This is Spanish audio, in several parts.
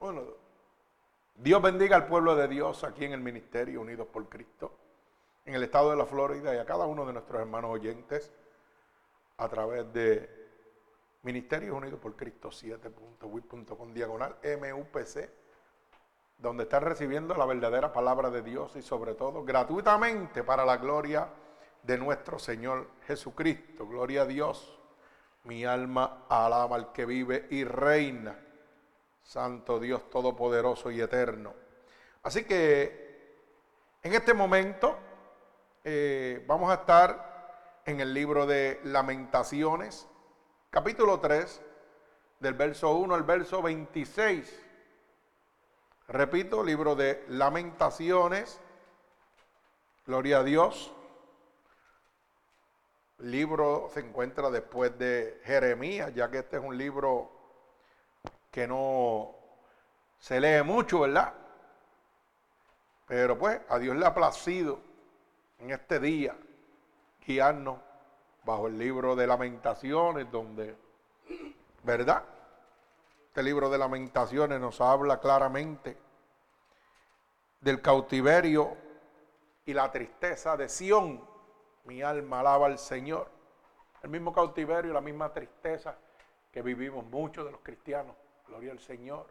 Bueno, Dios bendiga al pueblo de Dios aquí en el Ministerio Unidos por Cristo, en el estado de la Florida y a cada uno de nuestros hermanos oyentes a través de Ministerios Unidos por Cristo 7.wit.com diagonal MUPC, donde están recibiendo la verdadera palabra de Dios y sobre todo gratuitamente para la gloria de nuestro Señor Jesucristo. Gloria a Dios. Mi alma alaba al que vive y reina. Santo Dios Todopoderoso y Eterno. Así que en este momento eh, vamos a estar en el libro de lamentaciones capítulo 3, del verso 1 al verso 26. Repito, libro de lamentaciones, gloria a Dios. Libro se encuentra después de Jeremías, ya que este es un libro que no se lee mucho, ¿verdad? Pero pues a Dios le ha placido en este día guiarnos bajo el libro de lamentaciones, donde, ¿verdad? Este libro de lamentaciones nos habla claramente del cautiverio y la tristeza de Sión. Mi alma alaba al Señor. El mismo cautiverio y la misma tristeza que vivimos muchos de los cristianos. Gloria al Señor.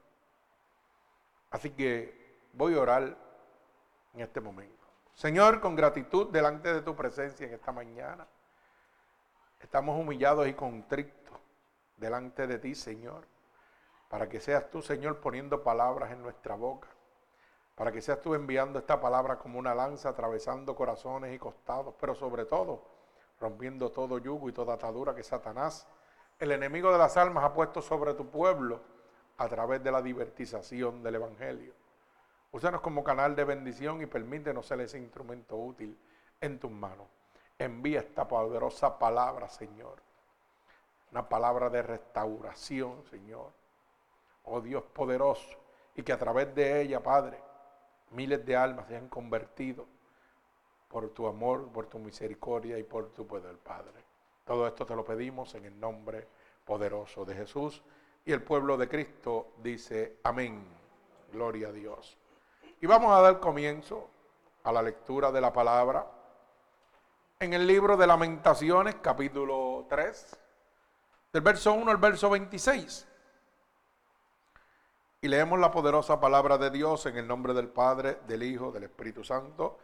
Así que voy a orar en este momento. Señor, con gratitud delante de tu presencia en esta mañana. Estamos humillados y contritos delante de ti, Señor, para que seas tú, Señor, poniendo palabras en nuestra boca, para que seas tú enviando esta palabra como una lanza, atravesando corazones y costados, pero sobre todo rompiendo todo yugo y toda atadura que Satanás, el enemigo de las almas, ha puesto sobre tu pueblo a través de la divertización del Evangelio. Úsanos como canal de bendición y permítenos ser ese instrumento útil en tus manos. Envía esta poderosa palabra, Señor. Una palabra de restauración, Señor. Oh Dios poderoso. Y que a través de ella, Padre, miles de almas se han convertido por tu amor, por tu misericordia y por tu poder, Padre. Todo esto te lo pedimos en el nombre poderoso de Jesús. Y el pueblo de Cristo dice, amén. Gloria a Dios. Y vamos a dar comienzo a la lectura de la palabra en el libro de Lamentaciones, capítulo 3, del verso 1 al verso 26. Y leemos la poderosa palabra de Dios en el nombre del Padre, del Hijo, del Espíritu Santo.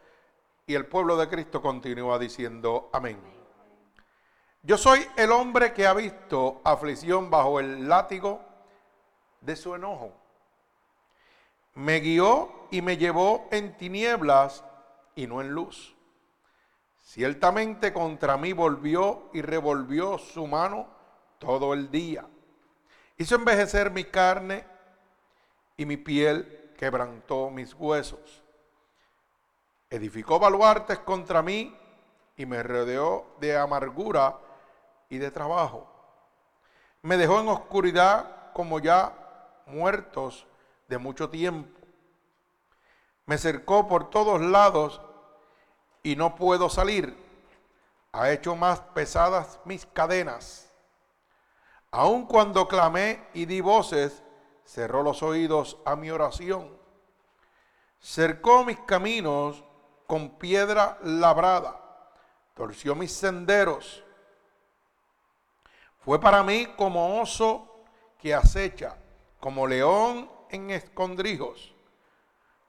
Y el pueblo de Cristo continúa diciendo, amén. Yo soy el hombre que ha visto aflicción bajo el látigo de su enojo. Me guió y me llevó en tinieblas y no en luz Ciertamente contra mí volvió y revolvió su mano todo el día. Hizo envejecer mi carne y mi piel quebrantó mis huesos. Edificó baluartes contra mí y me rodeó de amargura y de trabajo. Me dejó en oscuridad como ya muertos de mucho tiempo. Me cercó por todos lados y no puedo salir. Ha hecho más pesadas mis cadenas. Aun cuando clamé y di voces, cerró los oídos a mi oración. Cercó mis caminos con piedra labrada, torció mis senderos. Fue para mí como oso que acecha, como león en escondrijos.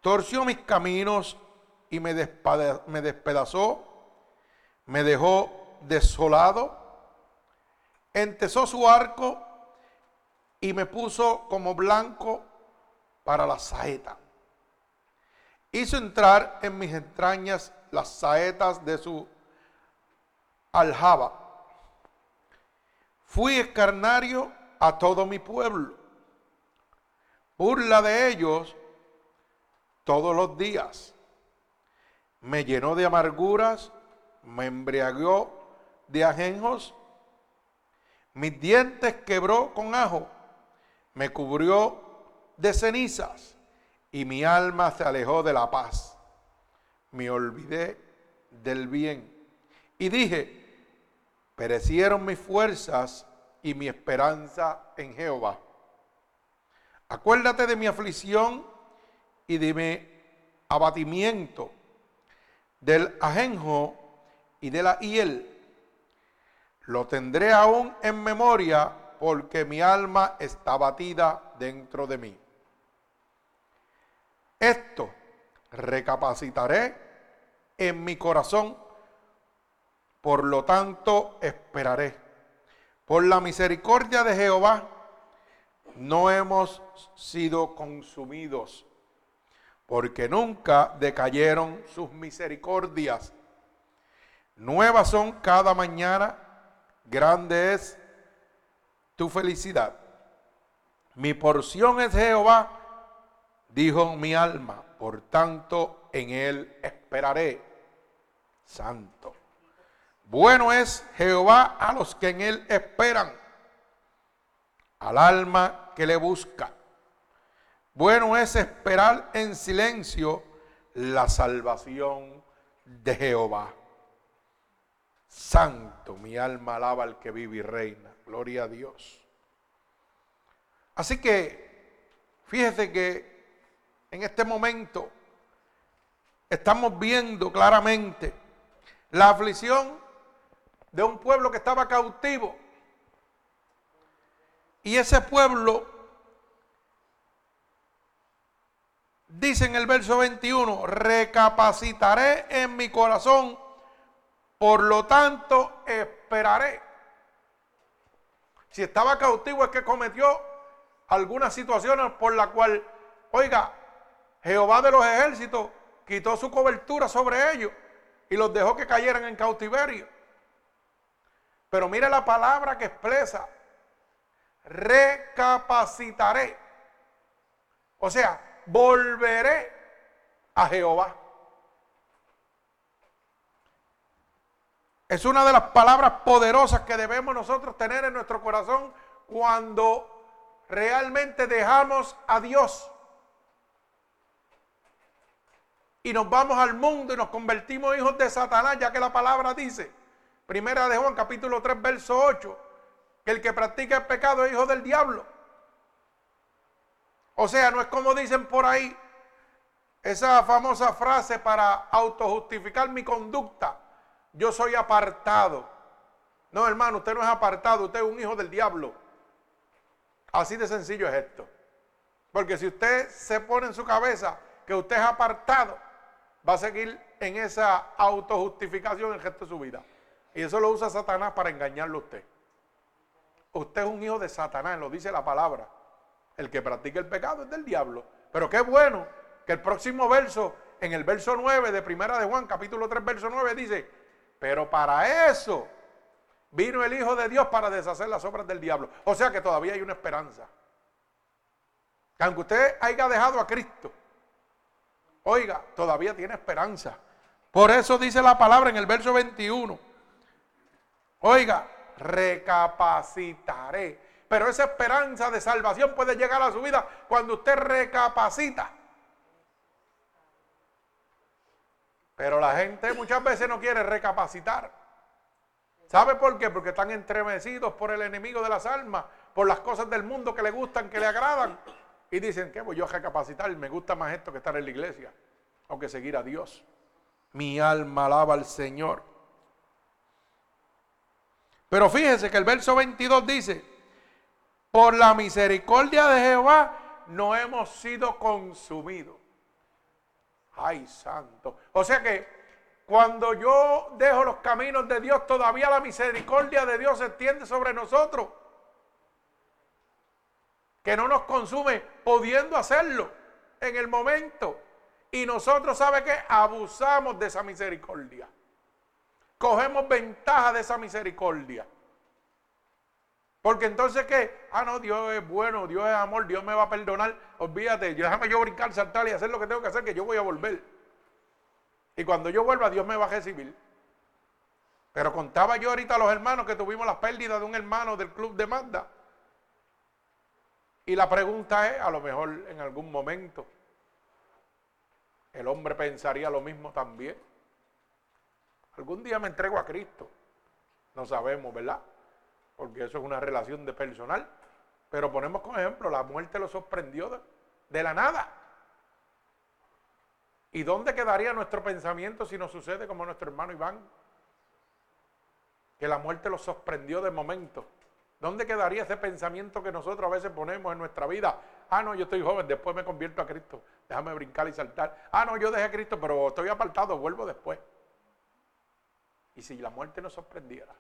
Torció mis caminos y me, despedazó, me dejó desolado, entesó su arco y me puso como blanco para la saeta. Hizo entrar en mis entrañas las saetas de su aljaba. Fui escarnario a todo mi pueblo, burla de ellos todos los días. Me llenó de amarguras, me embriagó de ajenjos, mis dientes quebró con ajo, me cubrió de cenizas y mi alma se alejó de la paz. Me olvidé del bien y dije, perecieron mis fuerzas y mi esperanza en Jehová. Acuérdate de mi aflicción y de mi abatimiento, del ajenjo y de la hiel. Lo tendré aún en memoria porque mi alma está batida dentro de mí. Esto recapacitaré en mi corazón, por lo tanto esperaré. Por la misericordia de Jehová no hemos sido consumidos, porque nunca decayeron sus misericordias. Nuevas son cada mañana, grande es tu felicidad. Mi porción es Jehová, dijo mi alma, por tanto en él esperaré. Santo. Bueno es Jehová a los que en él esperan, al alma que le busca. Bueno es esperar en silencio la salvación de Jehová. Santo, mi alma alaba al que vive y reina. Gloria a Dios. Así que, fíjese que en este momento estamos viendo claramente la aflicción de un pueblo que estaba cautivo. Y ese pueblo, dice en el verso 21, recapacitaré en mi corazón, por lo tanto esperaré. Si estaba cautivo es que cometió algunas situaciones por la cual, oiga, Jehová de los ejércitos quitó su cobertura sobre ellos y los dejó que cayeran en cautiverio. Pero mire la palabra que expresa, recapacitaré. O sea, volveré a Jehová. Es una de las palabras poderosas que debemos nosotros tener en nuestro corazón cuando realmente dejamos a Dios y nos vamos al mundo y nos convertimos hijos de Satanás, ya que la palabra dice, primera de Juan capítulo 3, verso 8, que el que practica el pecado es hijo del diablo. O sea, no es como dicen por ahí esa famosa frase para autojustificar mi conducta yo soy apartado. No, hermano, usted no es apartado, usted es un hijo del diablo. Así de sencillo es esto. Porque si usted se pone en su cabeza que usted es apartado, va a seguir en esa autojustificación el resto de su vida. Y eso lo usa Satanás para engañarlo a usted. Usted es un hijo de Satanás, lo dice la palabra. El que practica el pecado es del diablo. Pero qué bueno que el próximo verso, en el verso 9 de Primera de Juan, capítulo 3, verso 9, dice, pero para eso vino el Hijo de Dios para deshacer las obras del diablo. O sea que todavía hay una esperanza. Que aunque usted haya dejado a Cristo, oiga, todavía tiene esperanza. Por eso dice la palabra en el verso 21. Oiga, recapacitaré. Pero esa esperanza de salvación puede llegar a su vida cuando usted recapacita. Pero la gente muchas veces no quiere recapacitar. ¿Sabe por qué? Porque están entremecidos por el enemigo de las almas, por las cosas del mundo que le gustan, que le agradan. Y dicen, ¿qué voy yo a recapacitar? Me gusta más esto que estar en la iglesia o que seguir a Dios. Mi alma alaba al Señor. Pero fíjese que el verso 22 dice, por la misericordia de Jehová no hemos sido consumidos. Ay, santo. O sea que cuando yo dejo los caminos de Dios, todavía la misericordia de Dios se extiende sobre nosotros. Que no nos consume pudiendo hacerlo en el momento. Y nosotros, ¿sabe qué? Abusamos de esa misericordia. Cogemos ventaja de esa misericordia. Porque entonces qué? Ah, no, Dios es bueno, Dios es amor, Dios me va a perdonar. Olvídate, déjame yo brincar, saltar y hacer lo que tengo que hacer, que yo voy a volver. Y cuando yo vuelva, Dios me va a recibir. Pero contaba yo ahorita a los hermanos que tuvimos la pérdida de un hermano del club de Manda. Y la pregunta es, a lo mejor en algún momento, el hombre pensaría lo mismo también. Algún día me entrego a Cristo. No sabemos, ¿verdad? porque eso es una relación de personal. Pero ponemos como ejemplo, la muerte lo sorprendió de, la nada. ¿Y dónde quedaría nuestro pensamiento si nos sucede como nuestro hermano Iván? Que la muerte lo sorprendió de momento. ¿Dónde quedaría ese pensamiento que nosotros a veces ponemos en nuestra vida? Ah, no, yo estoy joven, después me convierto a Cristo. Déjame brincar y saltar. Ah, no, yo dejé Cristo, pero estoy apartado, vuelvo después. Y si la muerte nos sorprendiera.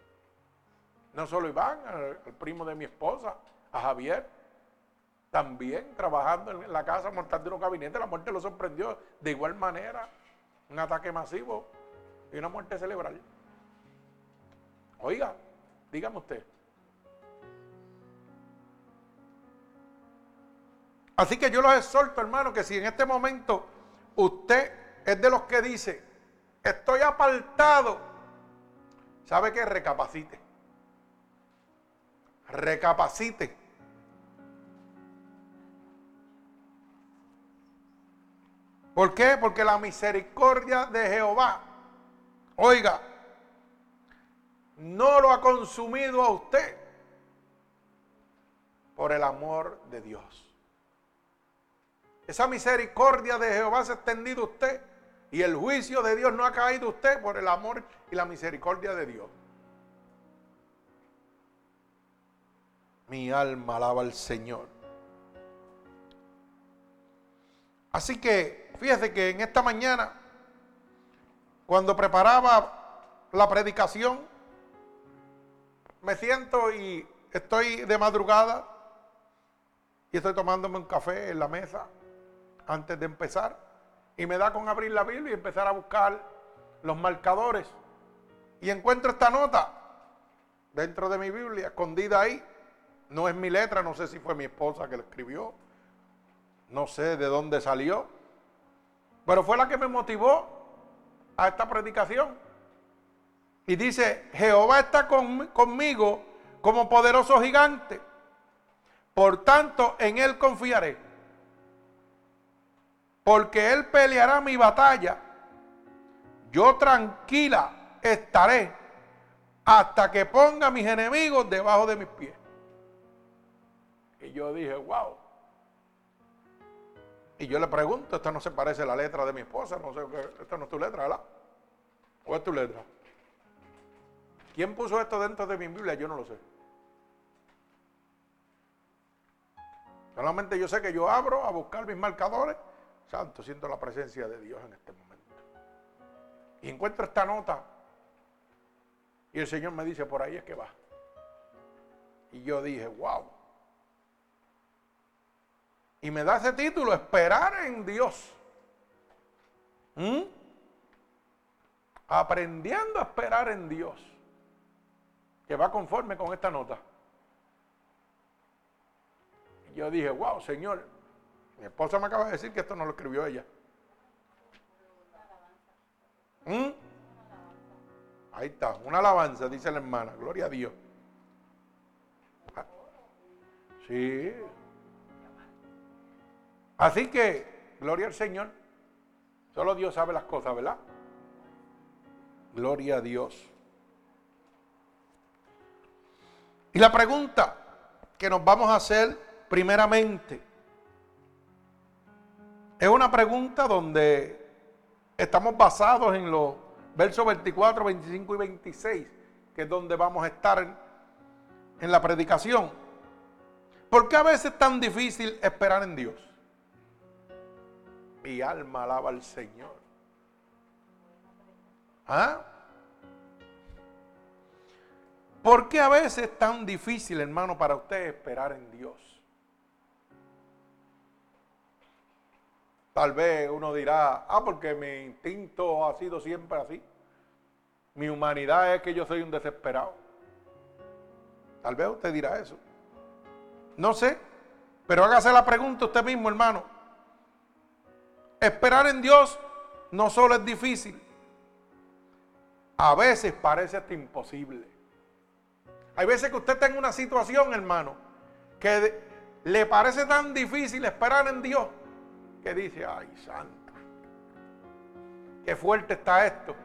No solo Iván, el primo de mi esposa, a Javier, también trabajando en la casa montando un gabinete, la muerte lo sorprendió de igual manera. Un ataque masivo y una muerte cerebral. Oiga, dígame usted. Así que yo los exhorto, hermano, que si en este momento usted es de los que dice, estoy apartado, ¿sabe qué? Recapacite. Recapacite. ¿Por qué? Porque la misericordia de Jehová, oiga, no lo ha consumido a usted por el amor de Dios. Esa misericordia de Jehová se ha extendido a usted y el juicio de Dios no ha caído usted por el amor y la misericordia de Dios. Mi alma alaba al Señor. Así que fíjese que en esta mañana, cuando preparaba la predicación, me siento y estoy de madrugada y estoy tomándome un café en la mesa antes de empezar. Y me da con abrir la Biblia y empezar a buscar los marcadores. Y encuentro esta nota dentro de mi Biblia, escondida ahí. No es mi letra, no sé si fue mi esposa que la escribió. No sé de dónde salió. Pero fue la que me motivó a esta predicación. Y dice, Jehová está conmigo como poderoso gigante. Por tanto, en él confiaré porque Él peleará mi batalla. Yo tranquila estaré hasta que ponga a mis enemigos debajo de mis pies. Y yo dije, wow. Y yo le pregunto, esta no se parece a la letra de mi esposa, no sé, esta no es tu letra, ¿verdad? ¿O es tu letra? ¿Quién puso esto dentro de mi Biblia? Yo no lo sé. Solamente yo sé que yo abro a buscar mis marcadores Santo, siento la presencia de Dios en este momento. Y encuentro esta nota. Y el Señor me dice, por ahí es que va. Y yo dije, wow. Y me da ese título, esperar en Dios. ¿Mm? Aprendiendo a esperar en Dios. Que va conforme con esta nota. Y yo dije, wow, Señor, mi esposa me acaba de decir que esto no lo escribió ella. ¿Mm? Ahí está, una alabanza, dice la hermana. Gloria a Dios. Ah, sí. Así que, gloria al Señor. Solo Dios sabe las cosas, ¿verdad? Gloria a Dios. Y la pregunta que nos vamos a hacer primeramente es una pregunta donde estamos basados en los versos 24, 25 y 26, que es donde vamos a estar en, la predicación. ¿Por qué a veces es tan difícil esperar en Dios? Mi alma alaba al Señor. ¿Ah? ¿Por qué a veces es tan difícil, hermano, para usted esperar en Dios? Tal vez uno dirá, ah, porque mi instinto ha sido siempre así. Mi humanidad es que yo soy un desesperado. Tal vez usted dirá eso. No sé, pero hágase la pregunta usted mismo, hermano. Esperar en Dios no solo es difícil, a veces parece hasta imposible. Hay veces que usted tenga una situación, hermano, que le parece tan difícil esperar en Dios que dice, ay santo, qué fuerte está esto.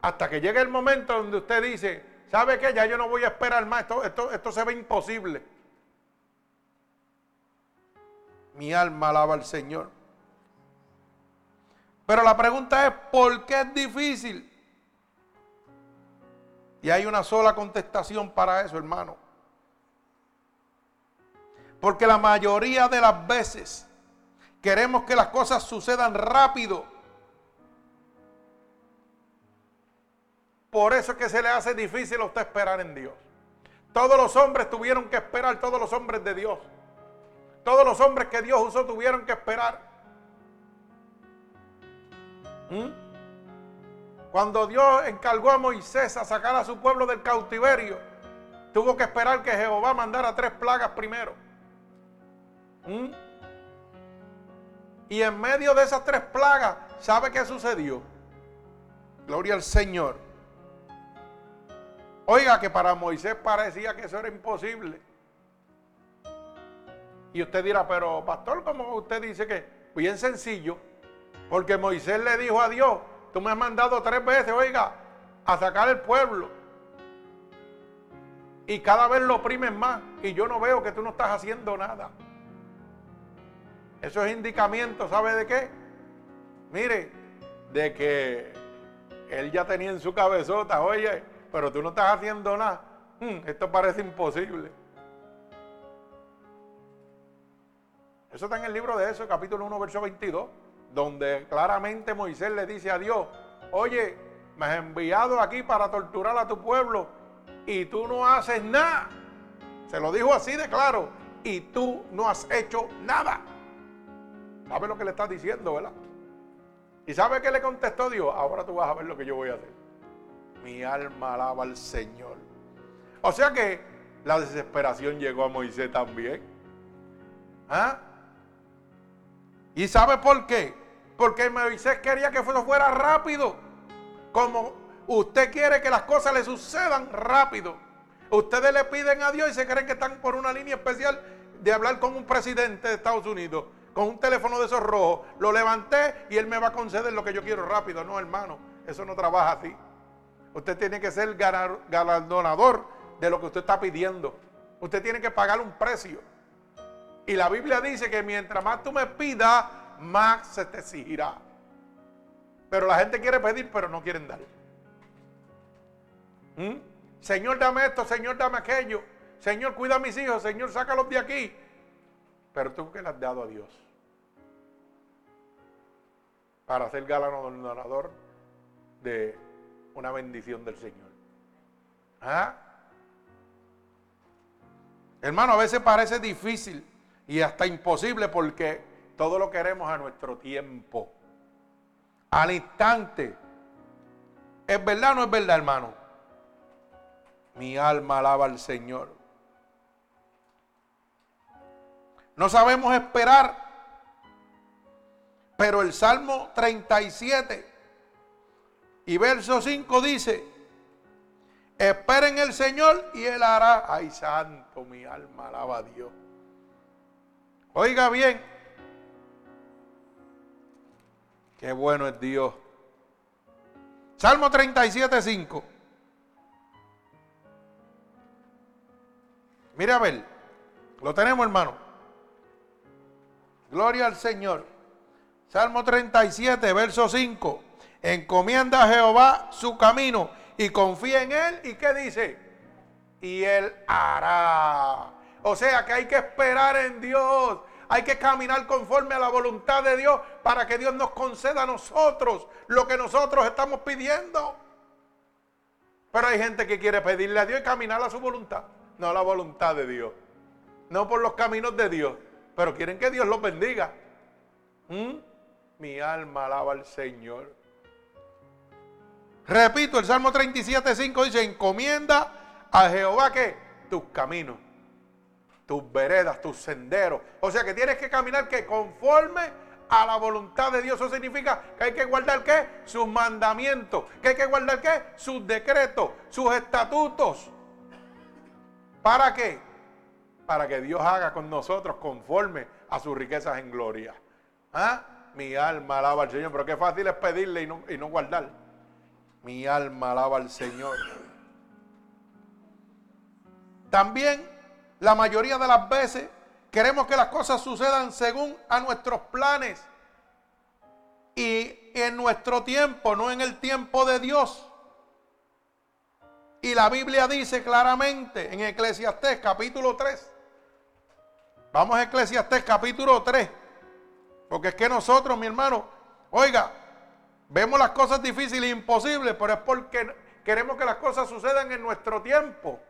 Hasta que llegue el momento donde usted dice, ¿sabe qué? Ya yo no voy a esperar más, esto, esto, esto se ve imposible. Mi alma alaba al Señor. Pero la pregunta es, ¿por qué es difícil? Y hay una sola contestación para eso, hermano. Porque la mayoría de las veces queremos que las cosas sucedan rápido. Por eso es que se le hace difícil a usted esperar en Dios. Todos los hombres tuvieron que esperar, todos los hombres de Dios. Todos los hombres que Dios usó tuvieron que esperar. ¿Mm? Cuando Dios encargó a Moisés a sacar a su pueblo del cautiverio, tuvo que esperar que Jehová mandara tres plagas primero. ¿Mm? Y en medio de esas tres plagas, ¿sabe qué sucedió? Gloria al Señor. Oiga, que para Moisés parecía que eso era imposible. Y usted dirá, pero pastor, ¿cómo usted dice que? Bien sencillo. Porque Moisés le dijo a Dios, tú me has mandado tres veces, oiga, a sacar el pueblo. Y cada vez lo oprimen más. Y yo no veo que tú no estás haciendo nada. Eso es indicamiento, ¿sabe de qué? Mire, de que él ya tenía en su cabezota, oye, pero tú no estás haciendo nada. Hmm, esto parece imposible. Eso está en el libro de eso, capítulo 1, verso 22, donde claramente Moisés le dice a Dios, oye, me has enviado aquí para torturar a tu pueblo y tú no haces nada. Se lo dijo así de claro, y tú no has hecho nada. ¿Sabe lo que le estás diciendo, verdad? ¿Y sabe qué le contestó Dios? Ahora tú vas a ver lo que yo voy a hacer. Mi alma alaba al Señor. O sea que la desesperación llegó a Moisés también. ¿Ah? ¿Y sabe por qué? Porque Moisés quería que eso fuera rápido. Como usted quiere que las cosas le sucedan rápido. Ustedes le piden a Dios y se creen que están por una línea especial de hablar con un presidente de Estados Unidos con un teléfono de esos rojos, lo levanté y él me va a conceder lo que yo quiero rápido. No, hermano, eso no trabaja así. Usted tiene que ser galardonador de lo que usted está pidiendo. Usted tiene que pagar un precio. Y la Biblia dice que mientras más tú me pidas, más se te exigirá. Pero la gente quiere pedir, pero no quieren dar. ¿Mm? Señor, dame esto, Señor, dame aquello. Señor, cuida a mis hijos, Señor, sácalos de aquí. Pero tú que le has dado a Dios para ser galardonador de una bendición del Señor. ¿Ah? Hermano, a veces parece difícil y hasta imposible porque todo lo queremos a nuestro tiempo, al instante. ¿Es verdad o no es verdad, hermano? Mi alma alaba al Señor. No sabemos esperar pero el Salmo 37 y verso 5 dice, esperen el Señor y Él hará, ay santo, mi alma alaba a Dios. Oiga bien, qué bueno es Dios. Salmo 37, 5. Mire a ver, lo tenemos hermano. Gloria al Señor. Salmo 37, verso 5. Encomienda a Jehová su camino y confía en él. ¿Y qué dice? Y él hará. O sea que hay que esperar en Dios. Hay que caminar conforme a la voluntad de Dios para que Dios nos conceda a nosotros lo que nosotros estamos pidiendo. Pero hay gente que quiere pedirle a Dios y caminar a su voluntad, no a la voluntad de Dios. No por los caminos de Dios, pero quieren que Dios los bendiga. ¿Mm? Mi alma alaba al Señor. Repito, el Salmo 37, 5 dice, encomienda a Jehová que tus caminos, tus veredas, tus senderos. O sea que tienes que caminar que conforme a la voluntad de Dios. Eso significa que hay que guardar qué? Sus mandamientos. Que hay que guardar qué? Sus decretos, sus estatutos. ¿Para qué? Para que Dios haga con nosotros conforme a sus riquezas en gloria. ¿Ah? Mi alma alaba al Señor. Pero qué fácil es pedirle y no, y no guardar. Mi alma alaba al Señor. También la mayoría de las veces queremos que las cosas sucedan según a nuestros planes y en nuestro tiempo, no en el tiempo de Dios. Y la Biblia dice claramente en Eclesiastés capítulo 3. Vamos a Eclesiastés capítulo 3. Porque es que nosotros, mi hermano, oiga, vemos las cosas difíciles e imposibles, pero es porque queremos que las cosas sucedan en nuestro tiempo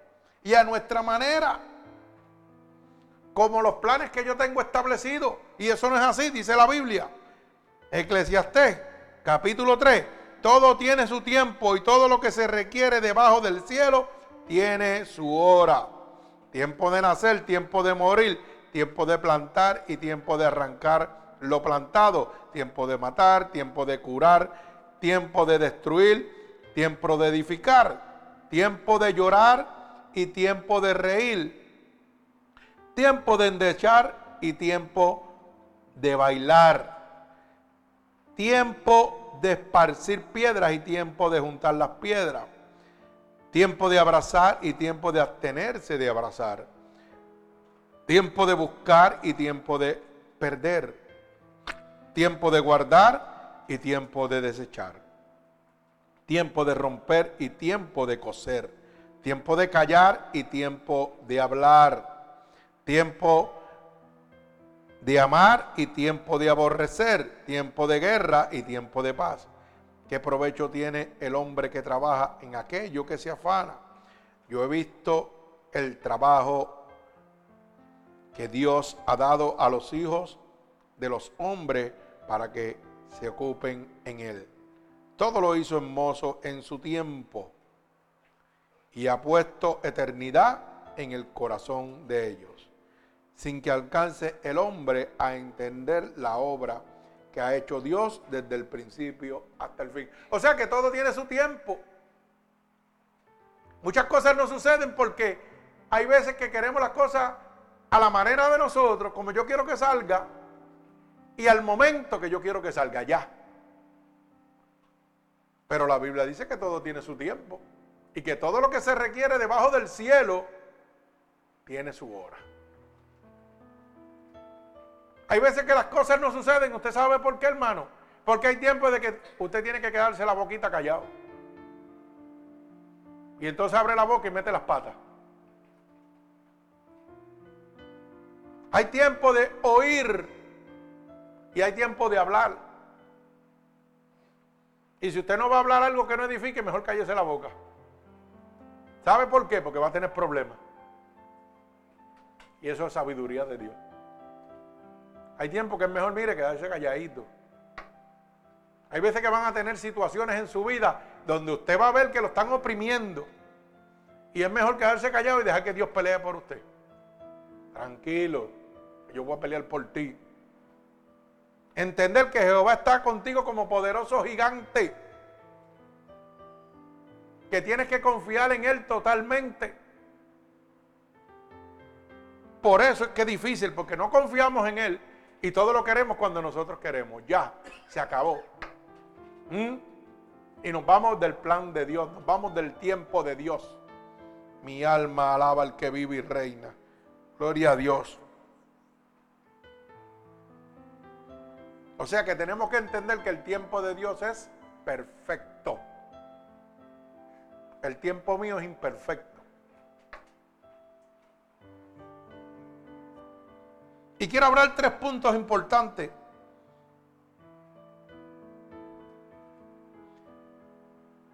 y a nuestra manera. Como los planes que yo tengo establecidos. Y eso no es así, dice la Biblia. Eclesiastés capítulo 3 todo tiene su tiempo y todo lo que se requiere debajo del cielo tiene su hora. Tiempo de nacer, tiempo de morir, tiempo de plantar y tiempo de arrancar lo plantado. Tiempo de matar, tiempo de curar, tiempo de destruir, tiempo de edificar, tiempo de llorar y tiempo de reír. Tiempo de endechar y tiempo de bailar. Tiempo de esparcir piedras y tiempo de juntar las piedras. Tiempo de abrazar y tiempo de abstenerse de abrazar. Tiempo de buscar y tiempo de perder. Tiempo de guardar y tiempo de desechar. Tiempo de romper y tiempo de coser. Tiempo de callar y tiempo de hablar. Tiempo de amar y tiempo de aborrecer, tiempo de guerra y tiempo de paz. ¿Qué provecho tiene el hombre que trabaja en aquello que se afana? Yo he visto el trabajo que Dios ha dado a los hijos de los hombres para que se ocupen en él. Todo lo hizo hermoso en su tiempo y ha puesto eternidad en el corazón de ellos sin que alcance el hombre a entender la obra que ha hecho Dios desde el principio hasta el fin. O sea que todo tiene su tiempo. Muchas cosas no suceden porque hay veces que queremos las cosas a la manera de nosotros, como yo quiero que salga, y al momento que yo quiero que salga ya. Pero la Biblia dice que todo tiene su tiempo y que todo lo que se requiere debajo del cielo tiene su hora. Hay veces que las cosas no suceden. ¿Usted sabe por qué, hermano? Porque hay tiempo de que usted tiene que quedarse la boquita callado. Y entonces abre la boca y mete las patas. Hay tiempo de oír y hay tiempo de hablar. Y si usted no va a hablar algo que no edifique, mejor cállese la boca. ¿Sabe por qué? Porque va a tener problemas. Y eso es sabiduría de Dios. Hay tiempo que es mejor, mire, quedarse calladito. Hay veces que van a tener situaciones en su vida donde usted va a ver que lo están oprimiendo. Y es mejor quedarse callado y dejar que Dios pelee por usted. Tranquilo, yo voy a pelear por ti. Entender que Jehová está contigo como poderoso gigante. Que tienes que confiar en Él totalmente. Por eso es que es difícil, porque no confiamos en Él. Y todo lo queremos cuando nosotros queremos. Ya, se acabó. ¿Mm? Y nos vamos del plan de Dios, nos vamos del tiempo de Dios. Mi alma alaba al que vive y reina. Gloria a Dios. O sea que tenemos que entender que el tiempo de Dios es perfecto. El tiempo mío es imperfecto. Y quiero hablar tres puntos importantes.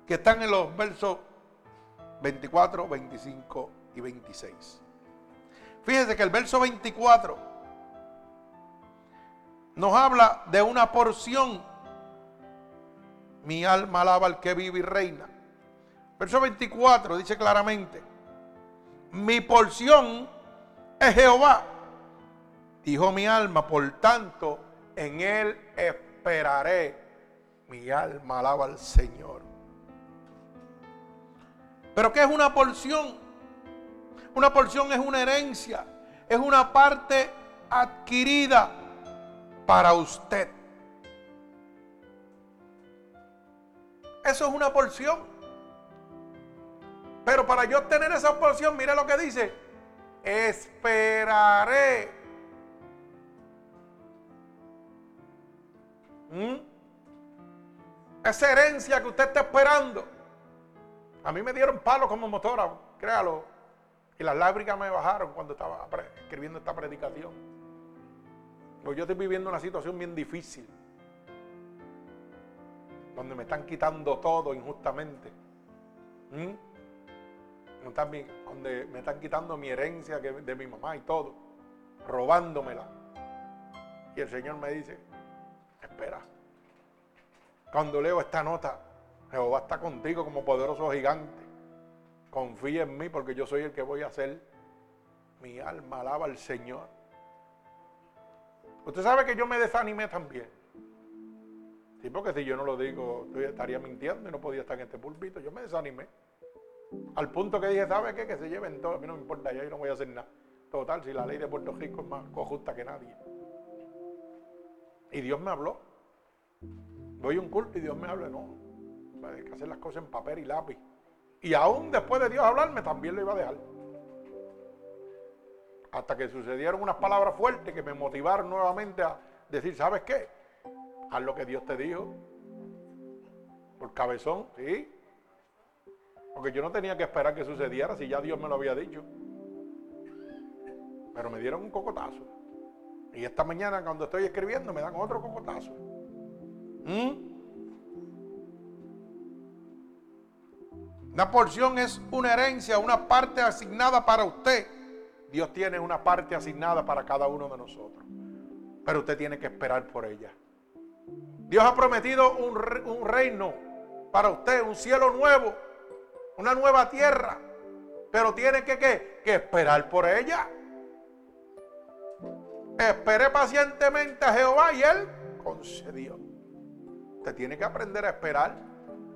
Que están en los versos 24, 25 y 26. Fíjense que el verso 24 nos habla de una porción. Mi alma alaba al que vive y reina. Verso 24 dice claramente, mi porción es Jehová Dijo mi alma, por tanto, en Él esperaré. Mi alma alaba al Señor. Pero ¿qué es una porción? Una porción es una herencia, es una parte adquirida para usted. Eso es una porción. Pero para yo obtener esa porción, mire lo que dice. Esperaré. ¿Mm? Esa herencia que usted está esperando. A mí me dieron palo como motora, créalo. Y las lágrimas me bajaron cuando estaba escribiendo esta predicación. Yo estoy viviendo una situación bien difícil. Donde me están quitando todo injustamente. ¿Mm? Donde me están quitando mi herencia de mi mamá y todo. Robándomela. Y el Señor me dice, espera. Cuando leo esta nota, Jehová está contigo como poderoso gigante. Confía en mí porque yo soy el que voy a hacer. Mi alma alaba al Señor. Usted sabe que yo me desanimé también. Sí, porque si yo no lo digo, yo estaría mintiendo y no podía estar en este púlpito. Yo me desanimé. Al punto que dije, ¿sabe qué? Que se lleven todo. A mí no me importa, yo no voy a hacer nada. Total, si la ley de Puerto Rico es más justa que nadie. Y Dios me habló. Voy a un culto y Dios me habla. No, hay que hacer las cosas en papel y lápiz. Y aún después de Dios hablarme, también lo iba a dejar. Hasta que sucedieron unas palabras fuertes que me motivaron nuevamente a decir, ¿sabes qué? Haz lo que Dios te dijo. Por cabezón, sí. Porque yo no tenía que esperar que sucediera si ya Dios me lo había dicho. Pero me dieron un cocotazo. Y esta mañana cuando estoy escribiendo me dan otro cocotazo. ¿Mm? Una porción es una herencia, una parte asignada para usted. Dios tiene una parte asignada para cada uno de nosotros. Pero usted tiene que esperar por ella. Dios ha prometido un, reino para usted, un cielo nuevo, una nueva tierra. Pero tiene que, que esperar por ella. Esperé pacientemente a Jehová y Él concedió. Usted tiene que aprender a esperar.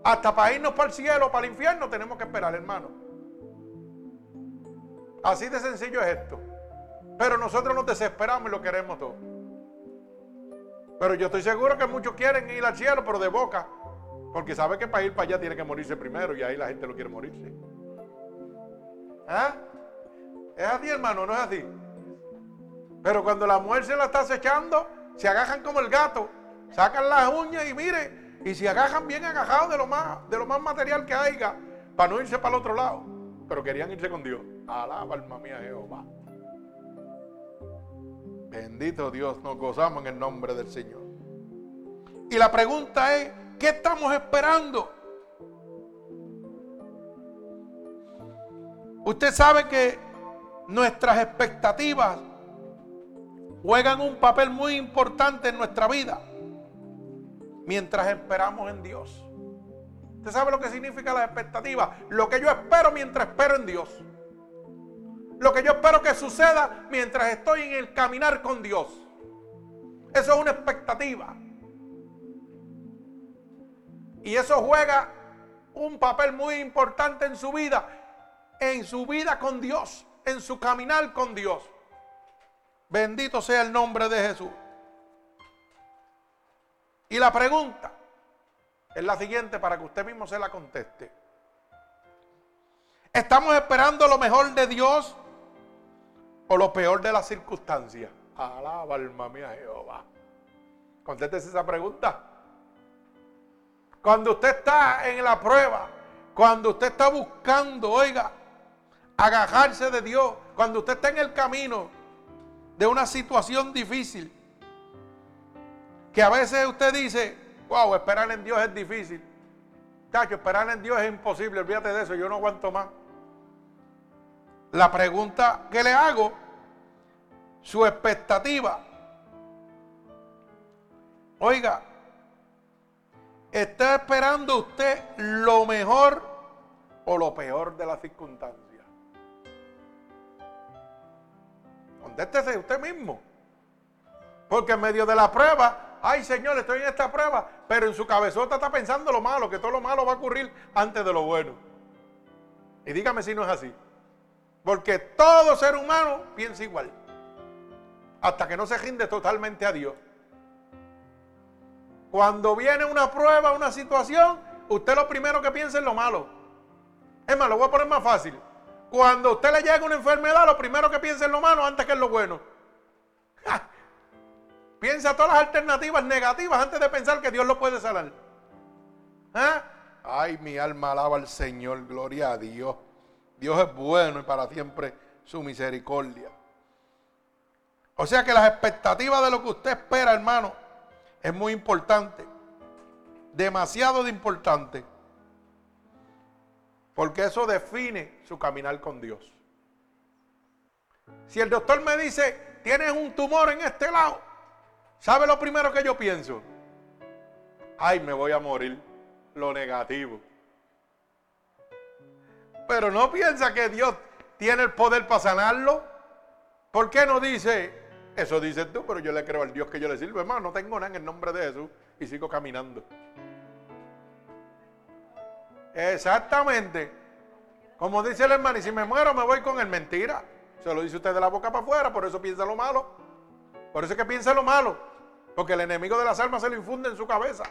Hasta para irnos para el cielo, para el infierno, tenemos que esperar, hermano. Así de sencillo es esto. Pero nosotros nos desesperamos y lo queremos todo. Pero yo estoy seguro que muchos quieren ir al cielo, pero de boca. Porque sabe que para ir para allá tiene que morirse primero y ahí la gente lo quiere morirse. ¿Ah? ¿Es así, hermano? ¿No es así? Pero cuando la mujer se la está acechando, se agajan como el gato, sacan las uñas y mire, y se agajan bien agajados de lo más, de lo más material que haya, para no irse para el otro lado. Pero querían irse con Dios. Alaba alma mía Jehová. Bendito Dios, nos gozamos en el nombre del Señor. Y la pregunta es, ¿qué estamos esperando? Usted sabe que nuestras expectativas juegan un papel muy importante en nuestra vida mientras esperamos en Dios. ¿Usted sabe lo que significa la expectativa? Lo que yo espero mientras espero en Dios. Lo que yo espero que suceda mientras estoy en el caminar con Dios. Eso es una expectativa. Y eso juega un papel muy importante en su vida, en su vida con Dios, en su caminar con Dios. Bendito sea el nombre de Jesús. Y la pregunta es la siguiente para que usted mismo se la conteste. ¿Estamos esperando lo mejor de Dios o lo peor de las circunstancias? Alaba alma mía Jehová. Contéstese esa pregunta. Cuando usted está en la prueba, cuando usted está buscando, oiga, agajarse de Dios, cuando usted está en el camino de una situación difícil, que a veces usted dice, wow, esperar en Dios es difícil. Cacho, esperar en Dios es imposible, olvídate de eso, yo no aguanto más. La pregunta que le hago, su expectativa. Oiga, ¿está esperando usted lo mejor o lo peor de las circunstancias? Contéstese usted mismo. Porque en medio de la prueba ay Señor, estoy en esta prueba, pero en su cabezota está pensando lo malo, que todo lo malo va a ocurrir antes de lo bueno. Y dígame si no es así. Porque todo ser humano piensa igual. Hasta que no se rinde totalmente a Dios. Cuando viene una prueba, una situación, usted lo primero que piensa es lo malo. Es más, lo voy a poner más fácil. Cuando a usted le llega una enfermedad, lo primero que piensa es lo malo antes que en lo bueno. Piensa todas las alternativas negativas antes de pensar que Dios lo puede sanar. ¿Ah? Ay, mi alma alaba al Señor, gloria a Dios. Dios es bueno y para siempre su misericordia. O sea que las expectativas de lo que usted espera, hermano, es muy importante. Demasiado de importante. Porque eso define su caminar con Dios. Si el doctor me dice, tienes un tumor en este lado, ¿sabe lo primero que yo pienso? Ay, me voy a morir. Lo negativo. Pero no piensa que Dios tiene el poder para sanarlo. ¿Por qué no dice, eso dices tú, pero yo le creo al Dios que yo le sirvo? Hermano, no tengo nada en el nombre de Jesús y sigo caminando. Exactamente. Como dice el hermano, y si me muero me voy con el mentira. Se lo dice usted de la boca para afuera, por eso piensa lo malo. Por eso es que piensa lo malo. Porque el enemigo de las almas se lo infunde en su cabeza.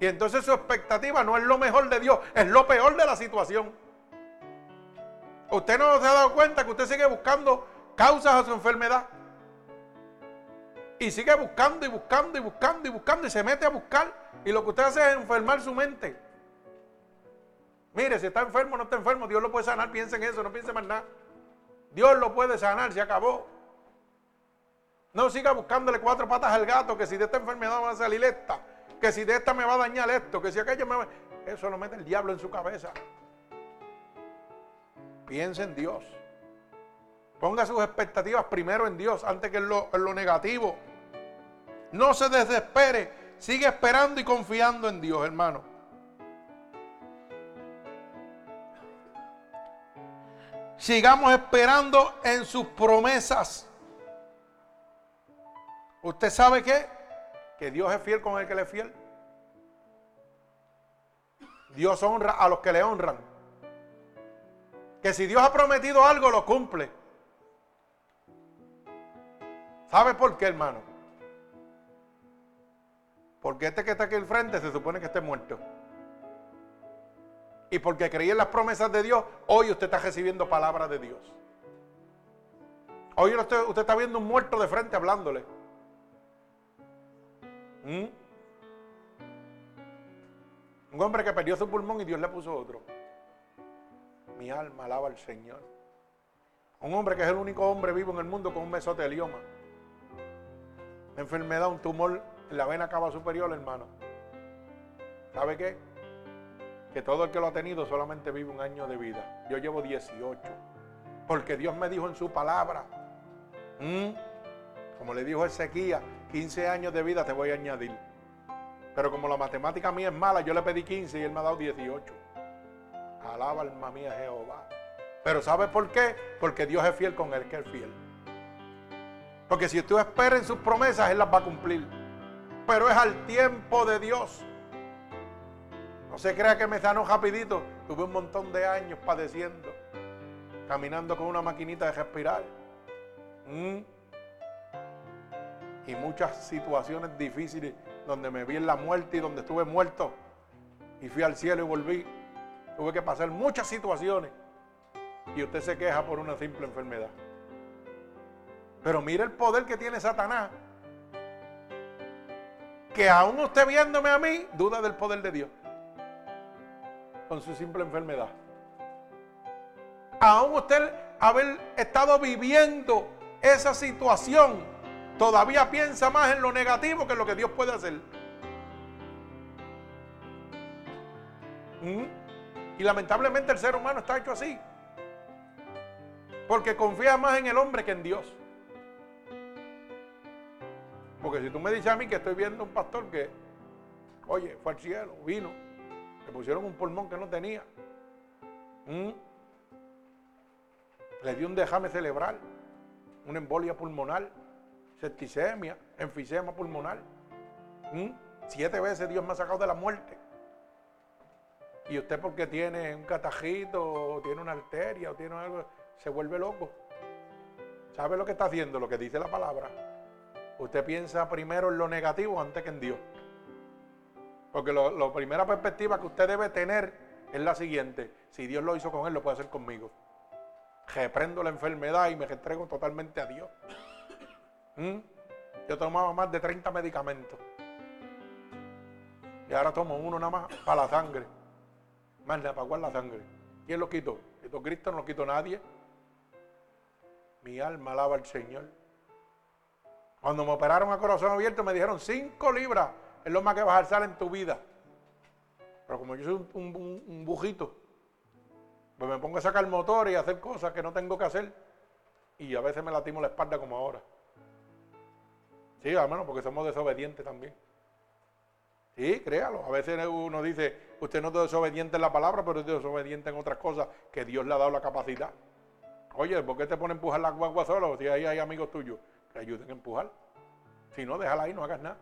Y entonces su expectativa no es lo mejor de Dios, es lo peor de la situación. Usted no se ha dado cuenta que usted sigue buscando causas a su enfermedad. Y sigue buscando y buscando y buscando y buscando y se mete a buscar. Y lo que usted hace es enfermar su mente. Mire, si está enfermo o no está enfermo, Dios lo puede sanar. Piensa en eso, no piense más nada. Dios lo puede sanar, se acabó. No siga buscándole cuatro patas al gato, que si de esta enfermedad va a salir esta, que si de esta me va a dañar esto, que si aquello me va... Eso lo mete el diablo en su cabeza. Piense en Dios. Ponga sus expectativas primero en Dios antes que en lo negativo. No se desespere. Sigue esperando y confiando en Dios, hermano. Sigamos esperando en sus promesas. ¿Usted sabe qué? Que Dios es fiel con el que le es fiel. Dios honra a los que le honran. Que si Dios ha prometido algo, lo cumple. ¿Sabe por qué, hermano? Porque este que está aquí al frente se supone que esté muerto. Y porque creí en las promesas de Dios, hoy usted está recibiendo palabras de Dios. Hoy usted está viendo un muerto de frente hablándole. ¿Mm? Un hombre que perdió su pulmón y Dios le puso otro. Mi alma alaba al Señor. Un hombre que es el único hombre vivo en el mundo con un mesotelioma. Una enfermedad, un tumor en la vena cava superior, hermano. ¿Sabe qué? que todo el que lo ha tenido solamente vive un año de vida. Yo llevo 18. Porque Dios me dijo en su palabra, como le dijo Ezequiel, 15 años de vida te voy a añadir. Pero como la matemática mía es mala, yo le pedí 15 y él me ha dado 18. Alaba alma mía Jehová. Pero ¿sabe por qué? Porque Dios es fiel con el que es fiel. Porque si usted espera en sus promesas, Él las va a cumplir. Pero es al tiempo de Dios. No se crea que me sanó rapidito. Tuve un montón de años padeciendo. Caminando con una maquinita de respirar. Mm. Y muchas situaciones difíciles donde me vi en la muerte y donde estuve muerto. Y fui al cielo y volví. Tuve que pasar muchas situaciones. Y usted se queja por una simple enfermedad. Pero mire el poder que tiene Satanás. Que aún usted viéndome a mí, duda del poder de Dios con su simple enfermedad. Aún usted haber estado viviendo esa situación, todavía piensa más en lo negativo que en lo que Dios puede hacer. ¿Mm? Y lamentablemente el ser humano está hecho así. Porque confía más en el hombre que en Dios. Porque si tú me dices a mí que estoy viendo un pastor que, oye, fue al cielo, vino, le pusieron un pulmón que no tenía. ¿Mm? Le dio un dejame cerebral, una embolia pulmonar, septicemia, enfisema pulmonar. ¿Mm? Siete veces Dios me ha sacado de la muerte. Y usted porque tiene un catajito, o tiene una arteria, o tiene algo, se vuelve loco. ¿Sabe lo que está haciendo? Lo que dice la palabra. Usted piensa primero en lo negativo antes que en Dios. Porque la primera perspectiva que usted debe tener es la siguiente. Si Dios lo hizo con él, lo puede hacer conmigo. Reprendo la enfermedad y me entrego totalmente a Dios. ¿Mm? yo tomaba más de 30 medicamentos. Y ahora tomo uno nada más para la sangre. Más nada, para la sangre. ¿Quién lo quitó? ¿Quitó Cristo? No lo quitó nadie. Mi alma alaba al Señor. Cuando me operaron a corazón abierto me dijeron 5 libras es lo más que vas a alzar en tu vida. Pero como yo soy un, bujito, pues me pongo a sacar motor y a hacer cosas que no tengo que hacer. Y a veces me latimo la espalda como ahora. Sí, menos porque somos desobedientes también. Sí, créalo. A veces uno dice, usted no es desobediente en la palabra, pero es desobediente en otras cosas que Dios le ha dado la capacidad. Oye, ¿por qué te pone a empujar la guagua solo? Si ahí hay amigos tuyos que ayuden a empujar. Si no, déjala ahí, no hagas nada.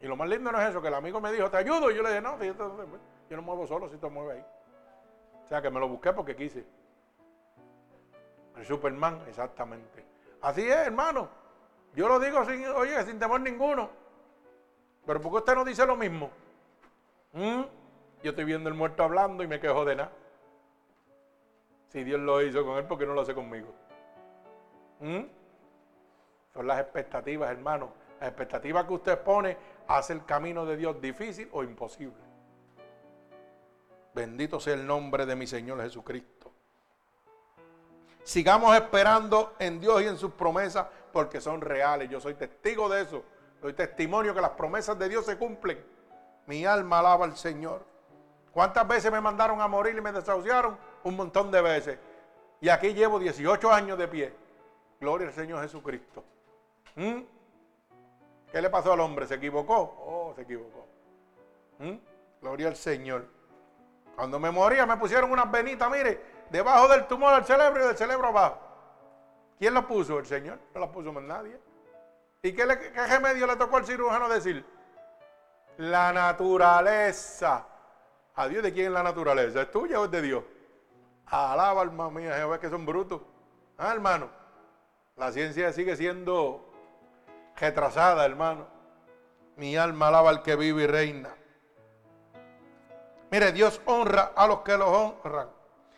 Y lo más lindo no es eso, que el amigo me dijo, te ayudo. Y yo le dije, no, yo no muevo solo si te mueves ahí. O sea, que me lo busqué porque quise. El Superman, exactamente. Así es, hermano. Yo lo digo sin, oye, sin temor ninguno. Pero ¿por qué usted no dice lo mismo? ¿Mm? Yo estoy viendo el muerto hablando y me quejo de nada. Si Dios lo hizo con él, ¿por qué no lo hace conmigo? ¿Mm? Son las expectativas, hermano. Las expectativas que usted pone hace el camino de Dios difícil o imposible. Bendito sea el nombre de mi Señor Jesucristo. Sigamos esperando en Dios y en sus promesas porque son reales. Yo soy testigo de eso. Doy testimonio que las promesas de Dios se cumplen. Mi alma alaba al Señor. ¿Cuántas veces me mandaron a morir y me desahuciaron? Un montón de veces. Y aquí llevo 18 años de pie. Gloria al Señor Jesucristo. ¿Mm? ¿Qué le pasó al hombre? ¿Se equivocó? Oh, se equivocó. ¿Mm? Gloria al Señor. Cuando me moría me pusieron unas venitas, mire, debajo del tumor del cerebro y del cerebro abajo. ¿Quién las puso? El Señor. No las puso más nadie. ¿Y qué, qué remedio le tocó al cirujano decir? La naturaleza. ¿A Dios de quién es la naturaleza? ¿Es tuya o es de Dios? Alaba, alma mía, Jehová, que son brutos. Ah, hermano. La ciencia sigue siendo retrasada, hermano. Mi alma alaba al que vive y reina. Mire, Dios honra a los que los honran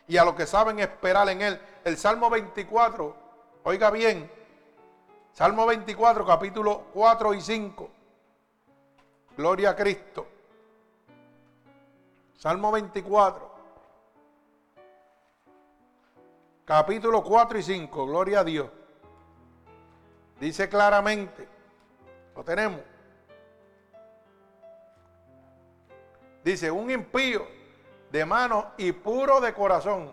y a los que saben esperar en Él. El Salmo 24, oiga bien, Salmo 24, capítulo 4 y 5. Gloria a Cristo. Salmo 24. Capítulo 4 y 5. Gloria a Dios. Dice claramente. Lo tenemos. Dice, un impío de mano y puro de corazón,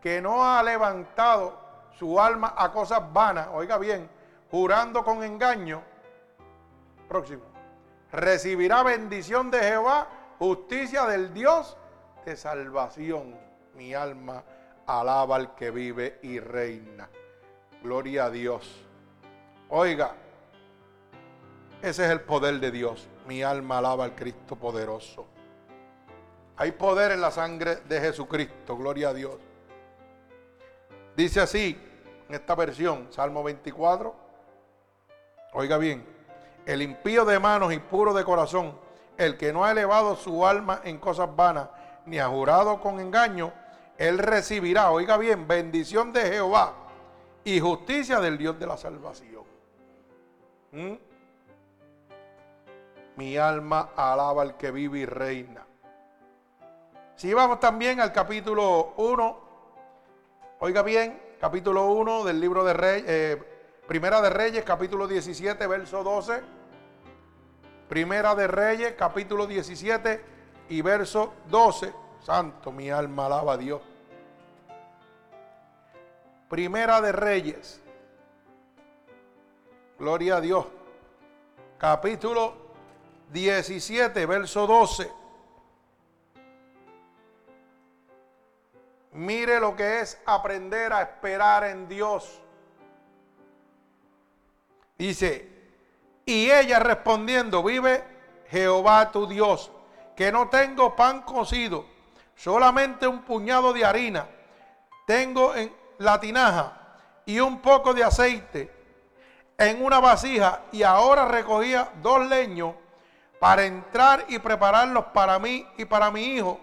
que no ha levantado su alma a cosas vanas, oiga bien, jurando con engaño. Próximo. Recibirá bendición de Jehová, justicia del Dios de salvación. Mi alma alaba al que vive y reina. Gloria a Dios. Oiga, ese es el poder de Dios. Mi alma alaba al Cristo poderoso. Hay poder en la sangre de Jesucristo. Gloria a Dios. Dice así en esta versión, Salmo 24. Oiga bien, el impío de manos y puro de corazón, el que no ha elevado su alma en cosas vanas, ni ha jurado con engaño, él recibirá, oiga bien, bendición de Jehová y justicia del Dios de la salvación. ¿Mm? Mi alma alaba al que vive y reina. Si vamos también al capítulo 1, oiga bien, capítulo 1 del libro de Reyes, eh, Primera de Reyes, capítulo 17, verso 12. Primera de Reyes, capítulo 17 y verso 12. Santo, mi alma alaba a Dios. Primera de Reyes. Gloria a Dios. Capítulo 17, verso 12. Mire lo que es aprender a esperar en Dios. Dice, y ella respondiendo, vive Jehová tu Dios, que no tengo pan cocido, solamente un puñado de harina. Tengo en la tinaja y un poco de aceite en una vasija y ahora recogía dos leños para entrar y prepararlos para mí y para mi hijo,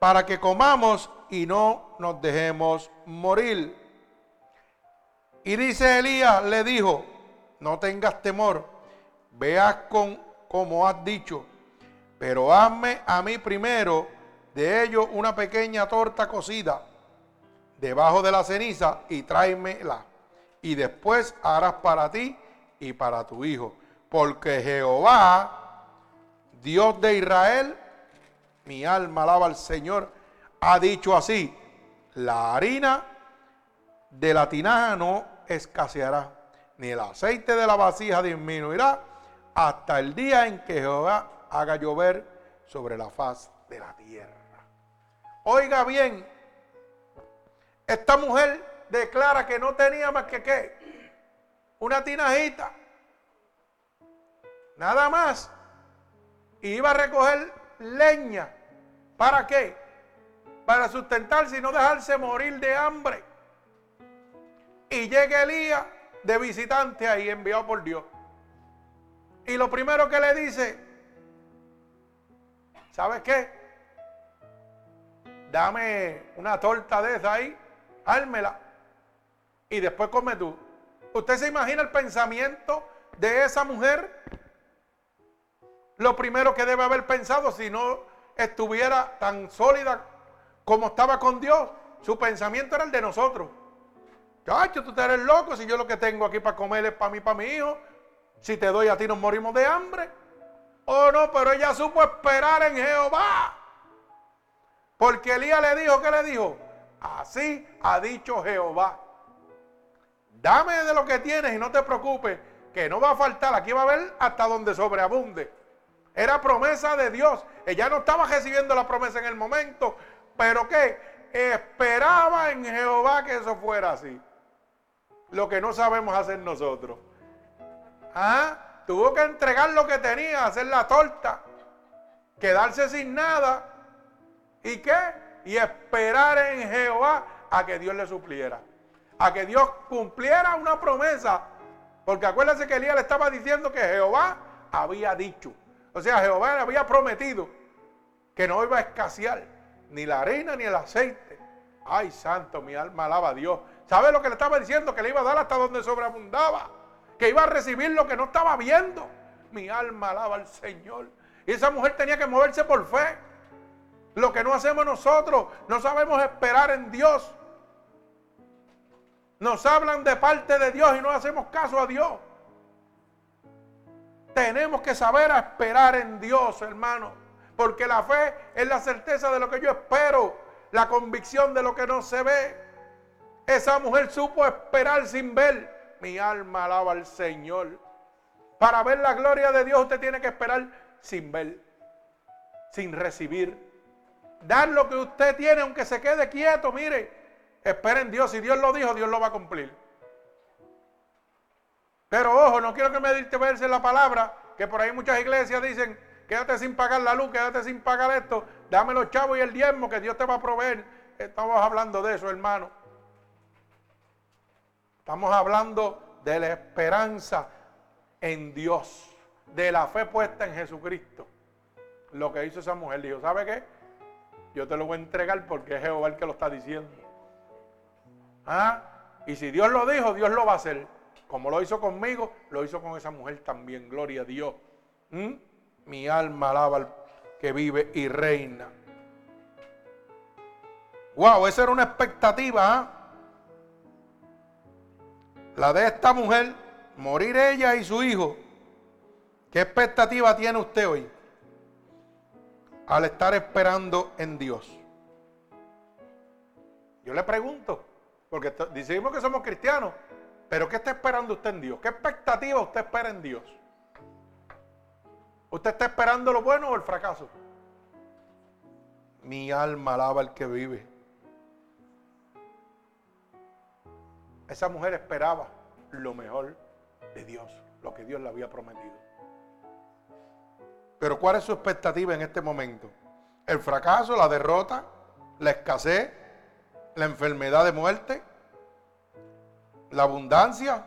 para que comamos y no nos dejemos morir. Y dice Elías, le dijo, no tengas temor, veas con como has dicho, pero hazme a mí primero de ello una pequeña torta cocida debajo de la ceniza y tráemela. Y después harás para ti y para tu hijo. Porque Jehová, Dios de Israel, mi alma alaba al Señor, ha dicho así, la harina de la tinaja no escaseará, ni el aceite de la vasija disminuirá, hasta el día en que Jehová haga llover sobre la faz de la tierra. Oiga bien, esta mujer declara que no tenía más que qué, una tinajita, nada más, iba a recoger leña. ¿Para qué? Para sustentarse y no dejarse morir de hambre. Y llega Elías de visitante ahí, enviado por Dios. Y lo primero que le dice, ¿sabes qué? dame una torta de esa ahí, hármela y después come tú. ¿Usted se imagina el pensamiento de esa mujer? Lo primero que debe haber pensado si no estuviera tan sólida como estaba con Dios, su pensamiento era el de nosotros. Cacho, tú eres loco si yo lo que tengo aquí para comer es para mí, para mi hijo. Si te doy a ti nos morimos de hambre. Oh no, pero ella supo esperar en Jehová. Porque Elías le dijo, ¿qué le dijo? Así ha dicho Jehová. Dame de lo que tienes y no te preocupes, que no va a faltar. Aquí va a haber hasta donde sobreabunde. Era promesa de Dios. Ella no estaba recibiendo la promesa en el momento, pero que esperaba en Jehová que eso fuera así. Lo que no sabemos hacer nosotros. ¿Ah? Tuvo que entregar lo que tenía, hacer la torta, quedarse sin nada ¿Y qué? Y esperar en Jehová a que Dios le supliera. A que Dios cumpliera una promesa. Porque acuérdense que Elías le estaba diciendo que Jehová había dicho. O sea, Jehová le había prometido que no iba a escasear ni la harina ni el aceite. Ay, santo, mi alma alaba a Dios. ¿Sabe lo que le estaba diciendo? Que le iba a dar hasta donde sobreabundaba. Que iba a recibir lo que no estaba viendo. Mi alma alaba al Señor. Y esa mujer tenía que moverse por fe. Lo que no hacemos nosotros, no sabemos esperar en Dios. Nos hablan de parte de Dios y no hacemos caso a Dios. Tenemos que saber esperar en Dios, hermano. Porque la fe es la certeza de lo que yo espero, la convicción de lo que no se ve. Esa mujer supo esperar sin ver. Mi alma alaba al Señor. Para ver la gloria de Dios usted tiene que esperar sin ver, sin recibir. Dar lo que usted tiene, aunque se quede quieto, mire, esperen Dios. Si Dios lo dijo, Dios lo va a cumplir. Pero ojo, no quiero que me verse la palabra, que por ahí muchas iglesias dicen, quédate sin pagar la luz, quédate sin pagar esto, dame los chavos y el diezmo que Dios te va a proveer. Estamos hablando de eso, hermano. Estamos hablando de la esperanza en Dios, de la fe puesta en Jesucristo. Lo que hizo esa mujer, dijo, ¿sabe qué? yo te lo voy a entregar porque es Jehová el que lo está diciendo. ¿Ah? Y si Dios lo dijo, Dios lo va a hacer. Como lo hizo conmigo, lo hizo con esa mujer también. Gloria a Dios. ¿Mm? Mi alma alaba al que vive y reina. Wow, esa era una expectativa. ¿ah? La de esta mujer, morir ella y su hijo. ¿Qué expectativa tiene usted hoy? al estar esperando en Dios? Yo le pregunto, porque decimos que somos cristianos, pero ¿qué está esperando usted en Dios? ¿Qué expectativa usted espera en Dios? ¿Usted está esperando lo bueno o el fracaso? Mi alma alaba al que vive. Esa mujer esperaba lo mejor de Dios, lo que Dios le había prometido. Pero ¿cuál es su expectativa en este momento? ¿El fracaso, la derrota, la escasez, la enfermedad de muerte, la abundancia,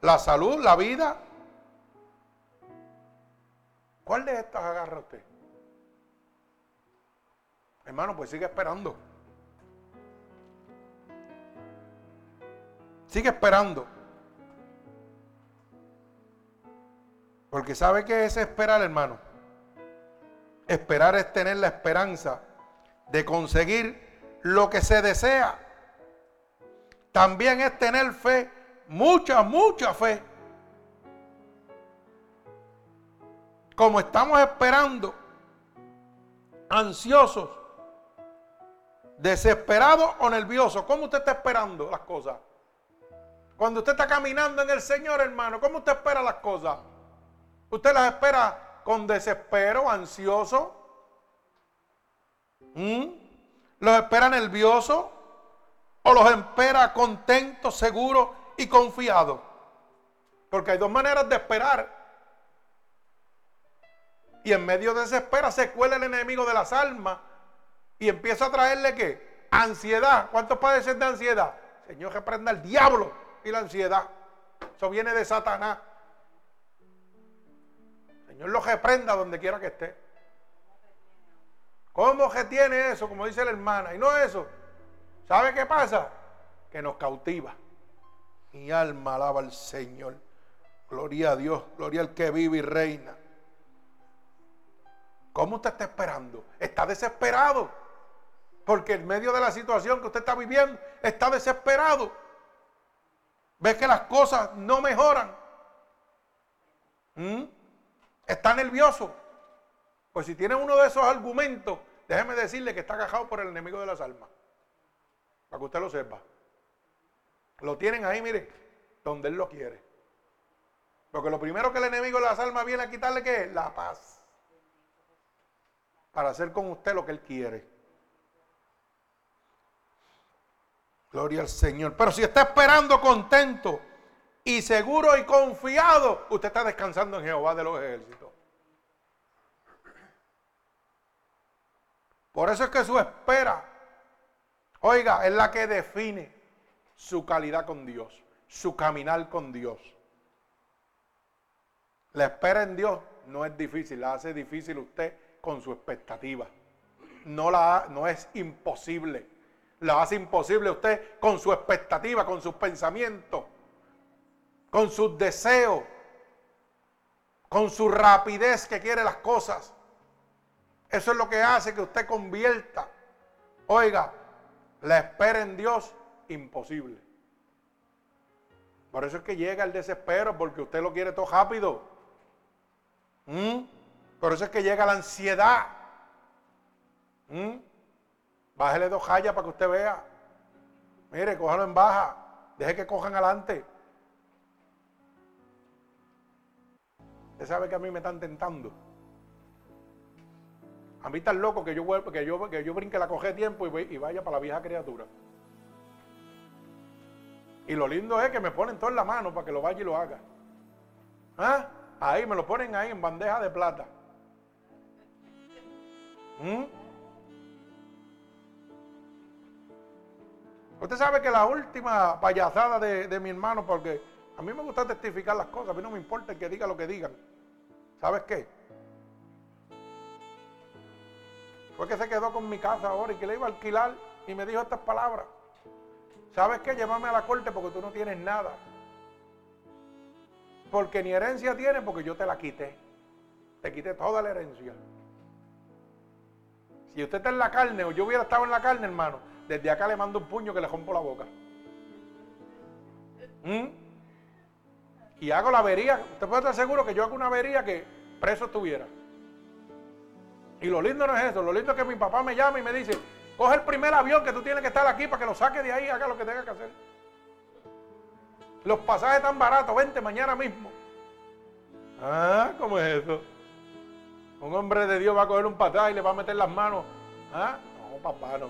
la salud, la vida? ¿Cuál de estas agarra usted? Hermano, pues sigue esperando. Sigue esperando. Porque sabe que es esperar, hermano. Esperar es tener la esperanza de conseguir lo que se desea. También es tener fe, mucha, mucha fe. Como estamos esperando, ansiosos, desesperados o nerviosos, ¿cómo usted está esperando las cosas? Cuando usted está caminando en el Señor, hermano, ¿cómo usted espera las cosas? ¿Usted las espera con desespero, ansioso? ¿Mm? ¿Los espera nervioso? ¿O los espera contento, seguro y confiado? Porque hay dos maneras de esperar. Y en medio de esa espera se cuela el enemigo de las almas y empieza a traerle qué? Ansiedad. ¿Cuántos padecen de ansiedad? Señor, reprenda el diablo y la ansiedad. Eso viene de Satanás. Señor lo reprenda donde quiera que esté. ¿Cómo que tiene eso? Como dice la hermana. Y no eso. ¿Sabe qué pasa? Que nos cautiva. Mi alma alaba al Señor. Gloria a Dios. Gloria al que vive y reina. ¿Cómo usted está esperando? Está desesperado. Porque en medio de la situación que usted está viviendo, está desesperado. Ve que las cosas no mejoran. ¿Mm? Está nervioso. Pues si tiene uno de esos argumentos, déjeme decirle que está agajado por el enemigo de las almas. Para que usted lo sepa. Lo tienen ahí, mire, donde él lo quiere. Porque lo primero que el enemigo de las almas viene a quitarle, ¿qué es? La paz. Para hacer con usted lo que él quiere. Gloria al Señor. Pero si está esperando contento y seguro y confiado, usted está descansando en Jehová de los ejércitos. Por eso es que su espera, oiga, es la que define su calidad con Dios, su caminar con Dios. La espera en Dios no es difícil, la hace difícil usted con su expectativa. No, la, no es imposible. La hace imposible usted con su expectativa, con sus pensamientos con sus deseos, con su rapidez que quiere las cosas. Eso es lo que hace que usted convierta, oiga, la espera en Dios imposible. Por eso es que llega el desespero, porque usted lo quiere todo rápido. ¿Mm? Por eso es que llega la ansiedad. ¿Mm? Bájele dos rayas para que usted vea. Mire, cójalo en baja. Deje que cojan adelante. Usted sabe que a mí me están tentando. A mí tan loco que yo, que yo, que yo brinque la coge tiempo y, vaya para la vieja criatura. Y lo lindo es que me ponen todo en la mano para que lo vaya y lo haga. ¿Ah? Ahí me lo ponen ahí en bandeja de plata. ¿Mm? Usted sabe que la última payasada de, de, mi hermano, porque a mí me gusta testificar las cosas, a mí no me importa que diga lo que digan. ¿Sabes qué? Fue que se quedó con mi casa ahora y que le iba a alquilar y me dijo estas palabras. ¿Sabes qué? Llévame a la corte porque tú no tienes nada. Porque ni herencia tienes porque yo te la quité. Te quité toda la herencia. Si usted está en la carne o yo hubiera estado en la carne, hermano, desde acá le mando un puño que le rompo la boca. ¿Mm? y hago la avería, usted puede estar seguro que yo hago una avería que preso estuviera. Y lo lindo no es eso, lo lindo es que mi papá me llama y me dice, coge el primer avión que tú tienes que estar aquí para que lo saque de ahí y haga lo que tenga que hacer. Los pasajes están baratos, vente mañana mismo. Ah, ¿cómo es eso? Un hombre de Dios va a coger un pasaje y le va a meter las manos. Ah, no, papá, no.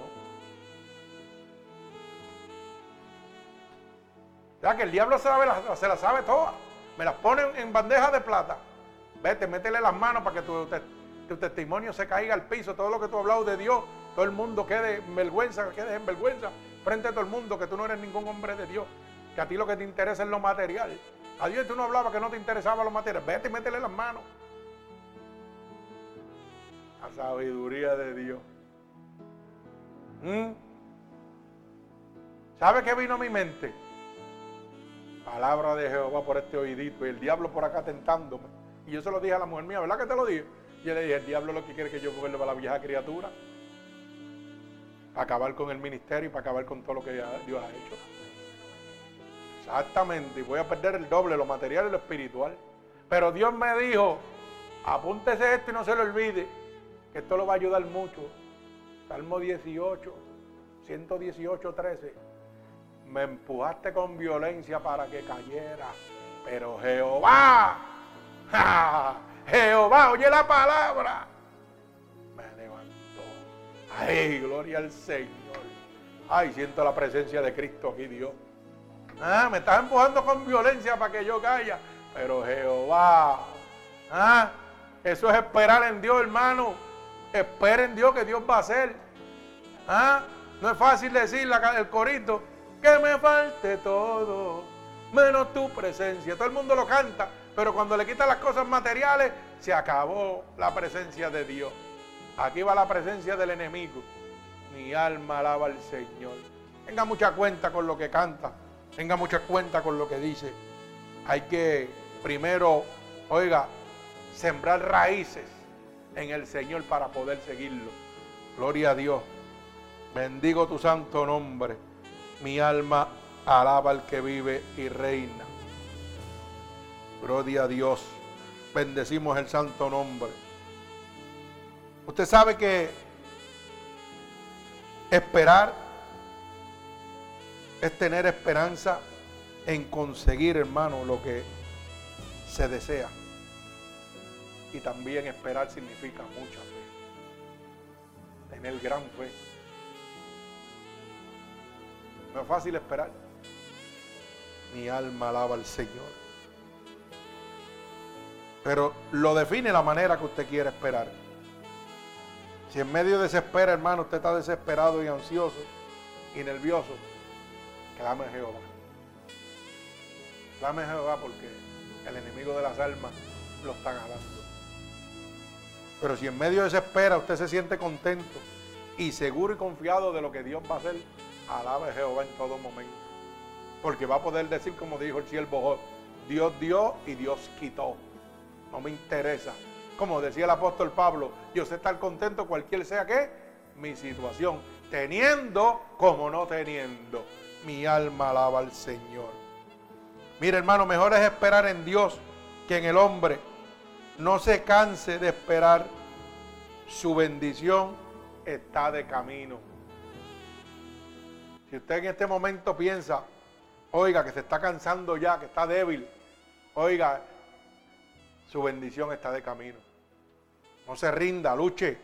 Ya que el diablo la, se la sabe toda. Me las ponen en bandeja de plata. Vete, métele las manos para que tu, testimonio se caiga al piso. Todo lo que tú has hablado de Dios, todo el mundo quede en vergüenza, quede en vergüenza frente a todo el mundo, que tú no eres ningún hombre de Dios. Que a ti lo que te interesa es lo material. A Dios tú no hablabas que no te interesaba lo material. Vete y métele las manos. La sabiduría de Dios. ¿Mm? ¿Sabe qué vino a mi mente? Palabra de Jehová por este oídito y el diablo por acá tentándome. Y yo se lo dije a la mujer mía, ¿verdad que te lo dije? Y yo le dije, el diablo lo que quiere que yo vuelva a la vieja criatura. Para acabar con el ministerio y para acabar con todo lo que Dios ha hecho. Exactamente. Y voy a perder el doble, lo material y lo espiritual. Pero Dios me dijo, apúntese esto y no se lo olvide, esto lo va a ayudar mucho. Salmo 18, 118, 13. Me empujaste con violencia para que cayera. Pero Jehová, Jehová, oye la palabra. Me levantó. Ay, gloria al Señor. Ay, siento la presencia de Cristo aquí, Dios. Ah, me estás empujando con violencia para que yo caiga. Pero Jehová, ah, eso es esperar en Dios, hermano. Espera en Dios que Dios va a hacer. Ah, no es fácil decir el corito que me falte todo, menos tu presencia. Todo el mundo lo canta, pero cuando le quitan las cosas materiales, se acabó la presencia de Dios. Aquí va la presencia del enemigo. Mi alma alaba al Señor. Tenga mucha cuenta con lo que canta. Tenga mucha cuenta con lo que dice. Hay que primero, oiga, sembrar raíces en el Señor para poder seguirlo. Gloria a Dios. Bendigo tu santo nombre. Mi alma alaba al que vive y reina. Gloria a Dios. Bendecimos el santo nombre. Usted sabe que esperar es tener esperanza en conseguir, hermano, lo que se desea. Y también esperar significa mucha fe. Tener gran fe. No es fácil esperar. Mi alma alaba al Señor. Pero lo define la manera que usted quiere esperar. Si en medio de esa espera, hermano, usted está desesperado y ansioso y nervioso, clame a Jehová. Clame a Jehová porque el enemigo de las almas lo está ganando. Pero si en medio de esa espera usted se siente contento y seguro y confiado de lo que Dios va a hacer, alabe a Jehová en todo momento. Porque va a poder decir, como dijo el siervo Dios dio y Dios quitó. No me interesa. Como decía el apóstol Pablo, yo sé estar contento cualquier sea que mi situación, teniendo como no teniendo. Mi alma alaba al Señor. Mire hermano, mejor es esperar en Dios que en el hombre. No se canse de esperar. Su bendición está de camino. Si usted en este momento piensa, oiga, que se está cansando ya, que está débil, oiga, su bendición está de camino. No se rinda, luche.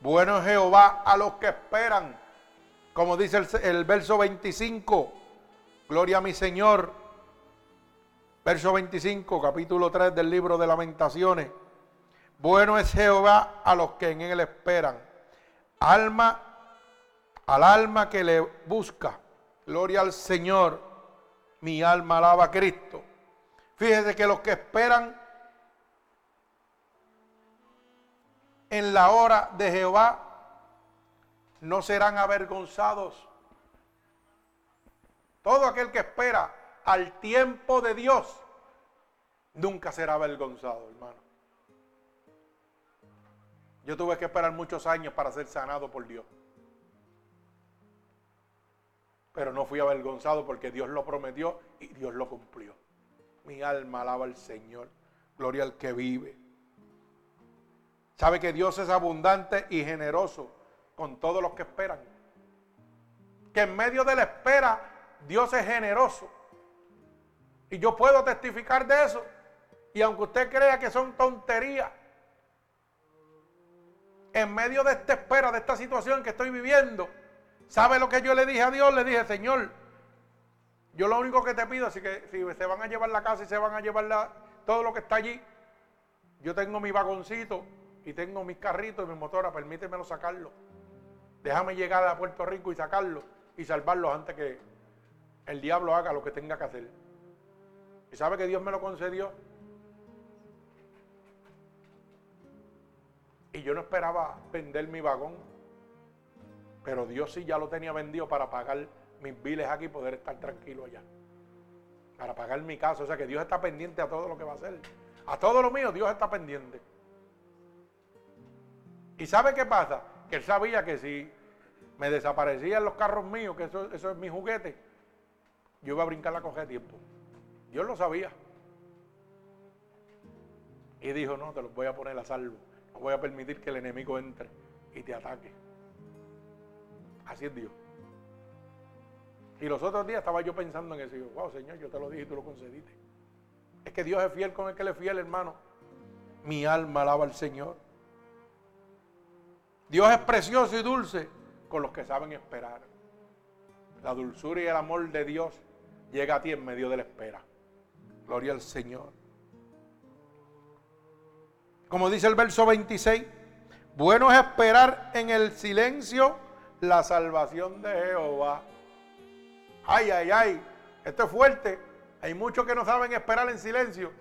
Bueno es Jehová a los que esperan. Como dice el, el verso 25. Gloria a mi Señor. Verso 25, capítulo 3 del libro de lamentaciones. Bueno es Jehová a los que en él esperan. Alma, al alma que le busca. Gloria al Señor. Mi alma alaba a Cristo. Fíjese que los que esperan en la hora de Jehová no serán avergonzados. Todo aquel que espera al tiempo de Dios nunca será avergonzado, hermano. Yo tuve que esperar muchos años para ser sanado por Dios. Pero no fui avergonzado porque Dios lo prometió y Dios lo cumplió. Mi alma alaba al Señor. Gloria al que vive. Sabe que Dios es abundante y generoso con todos los que esperan. Que en medio de la espera Dios es generoso. Y yo puedo testificar de eso. Y aunque usted crea que son tonterías, en medio de esta espera, de esta situación que estoy viviendo, ¿sabe lo que yo le dije a Dios? Le dije, Señor, yo lo único que te pido es que si se van a llevar la casa y se van a llevar todo lo que está allí, yo tengo mi vagoncito y tengo mis carritos y mi motora, permítemelo sacarlo. Déjame llegar a Puerto Rico y sacarlo y salvarlo antes que el diablo haga lo que tenga que hacer. ¿Y sabe que Dios me lo concedió? Y yo no esperaba vender mi vagón, pero Dios sí ya lo tenía vendido para pagar mis biles aquí y poder estar tranquilo allá. para pagar mi casa. O sea que Dios está pendiente a todo lo que va a hacer. A todo lo mío Dios está pendiente. ¿Y sabe qué pasa? Que él sabía que si me desaparecían los carros míos, que eso, es mi juguete, yo iba a brincar la de tiempo. Dios lo sabía. Y dijo, no, te los voy a poner a salvo. No voy a permitir que el enemigo entre y te ataque. Así es Dios. Y los otros días estaba yo pensando en eso. Y wow, Señor, yo te lo dije y tú lo concediste. Es que Dios es fiel con el que le es fiel, hermano. Mi alma alaba al Señor. Dios es precioso y dulce con los que saben esperar. La dulzura y el amor de Dios llega a ti en medio de la espera. Gloria al Señor. Como dice el verso 26, bueno es esperar en el silencio la salvación de Jehová. Ay, ay, ay, esto es fuerte. Hay muchos que no saben esperar en silencio,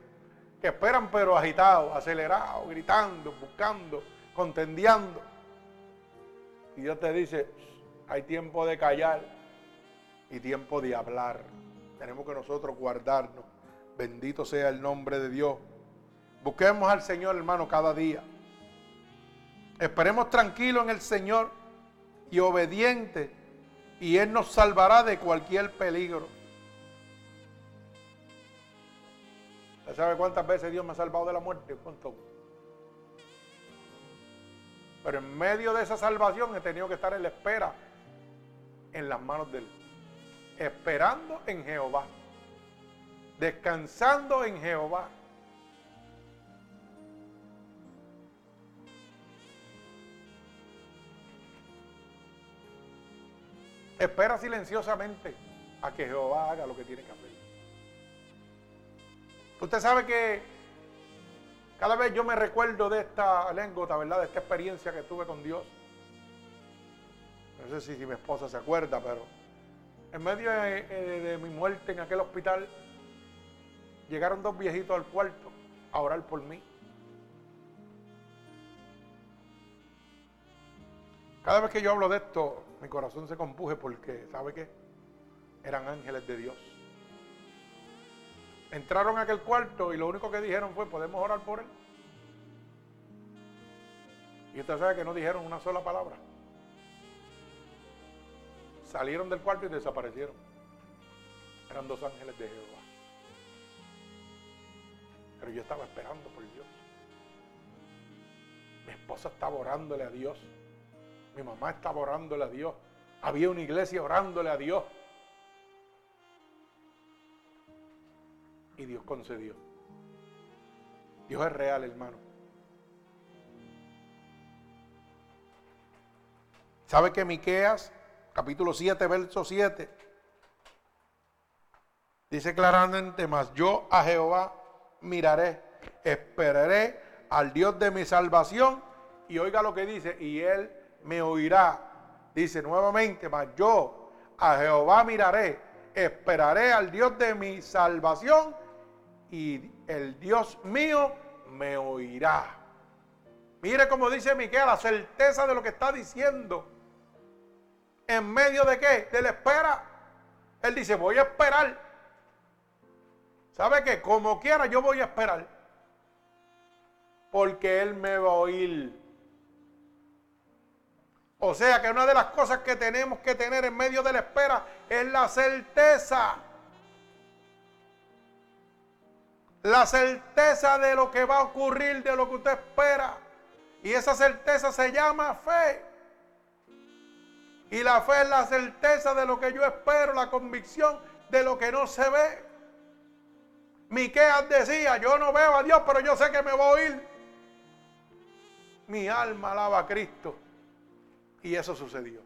que esperan pero agitados, acelerados, gritando, buscando, contendiendo. Y Dios te dice, hay tiempo de callar y tiempo de hablar. Tenemos que nosotros guardarnos. Bendito sea el nombre de Dios. Busquemos al Señor, hermano, cada día. Esperemos tranquilo en el Señor y obediente y Él nos salvará de cualquier peligro. ¿Usted sabe cuántas veces Dios me ha salvado de la muerte? ¿Cuánto? Pero en medio de esa salvación he tenido que estar en la espera, en las manos de Él. Esperando en Jehová. Descansando en Jehová. Espera silenciosamente a que Jehová haga lo que tiene que hacer. Usted sabe que cada vez yo me recuerdo de esta anécdota, ¿verdad? De esta experiencia que tuve con Dios. No sé si, mi esposa se acuerda, pero en medio de, de mi muerte en aquel hospital, llegaron dos viejitos al cuarto a orar por mí. Cada vez que yo hablo de esto, mi corazón se compuje porque, ¿sabe qué? Eran ángeles de Dios. Entraron a aquel cuarto y lo único que dijeron fue, ¿podemos orar por él? Y usted sabe que no dijeron una sola palabra. Salieron del cuarto y desaparecieron. Eran dos ángeles de Jehová. Pero yo estaba esperando por Dios. Mi esposa estaba orándole a Dios. Mi mamá estaba orándole a Dios. Había una iglesia orándole a Dios. Y Dios concedió. Dios es real, hermano. ¿Sabe que Miqueas, capítulo 7, verso 7, dice claramente, mas yo a Jehová miraré, esperaré al Dios de mi salvación y oiga lo que dice, y él me oirá. Dice nuevamente, mas yo a Jehová miraré, esperaré al Dios de mi salvación y el Dios mío me oirá. Mire como dice Miquel, la certeza de lo que está diciendo. ¿En medio de qué? De la espera. Él dice, voy a esperar. ¿Sabe qué? Como quiera yo voy a esperar. Porque Él me va a oír. O sea que una de las cosas que tenemos que tener en medio de la espera es la certeza. La certeza de lo que va a ocurrir, de lo que usted espera. Y esa certeza se llama fe. Y la fe es la certeza de lo que yo espero, la convicción de lo que no se ve. Miqueas decía, yo no veo a Dios, pero yo sé que me voy a oír. Mi alma alaba a Cristo. Y eso sucedió.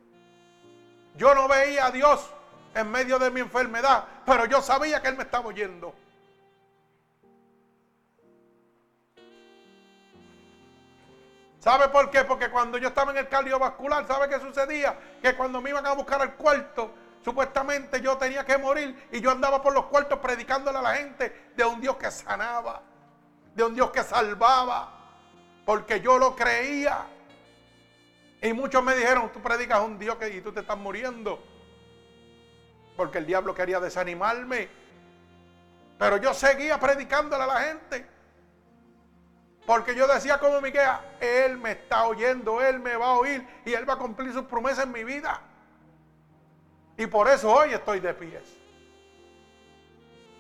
Yo no veía a Dios en medio de mi enfermedad, pero yo sabía que Él me estaba oyendo. ¿Sabe por qué? Porque cuando yo estaba en el cardiovascular, ¿sabe qué sucedía? Que cuando me iban a buscar al cuarto, supuestamente yo tenía que morir y yo andaba por los cuartos predicándole a la gente de un Dios que sanaba, de un Dios que salvaba, porque yo lo creía. Y muchos me dijeron, tú predicas a un Dios que, y tú te estás muriendo. Porque el diablo quería desanimarme. Pero yo seguía predicándole a la gente. Porque yo decía como Miquel, Él me está oyendo, Él me va a oír y Él va a cumplir sus promesas en mi vida. Y por eso hoy estoy de pies.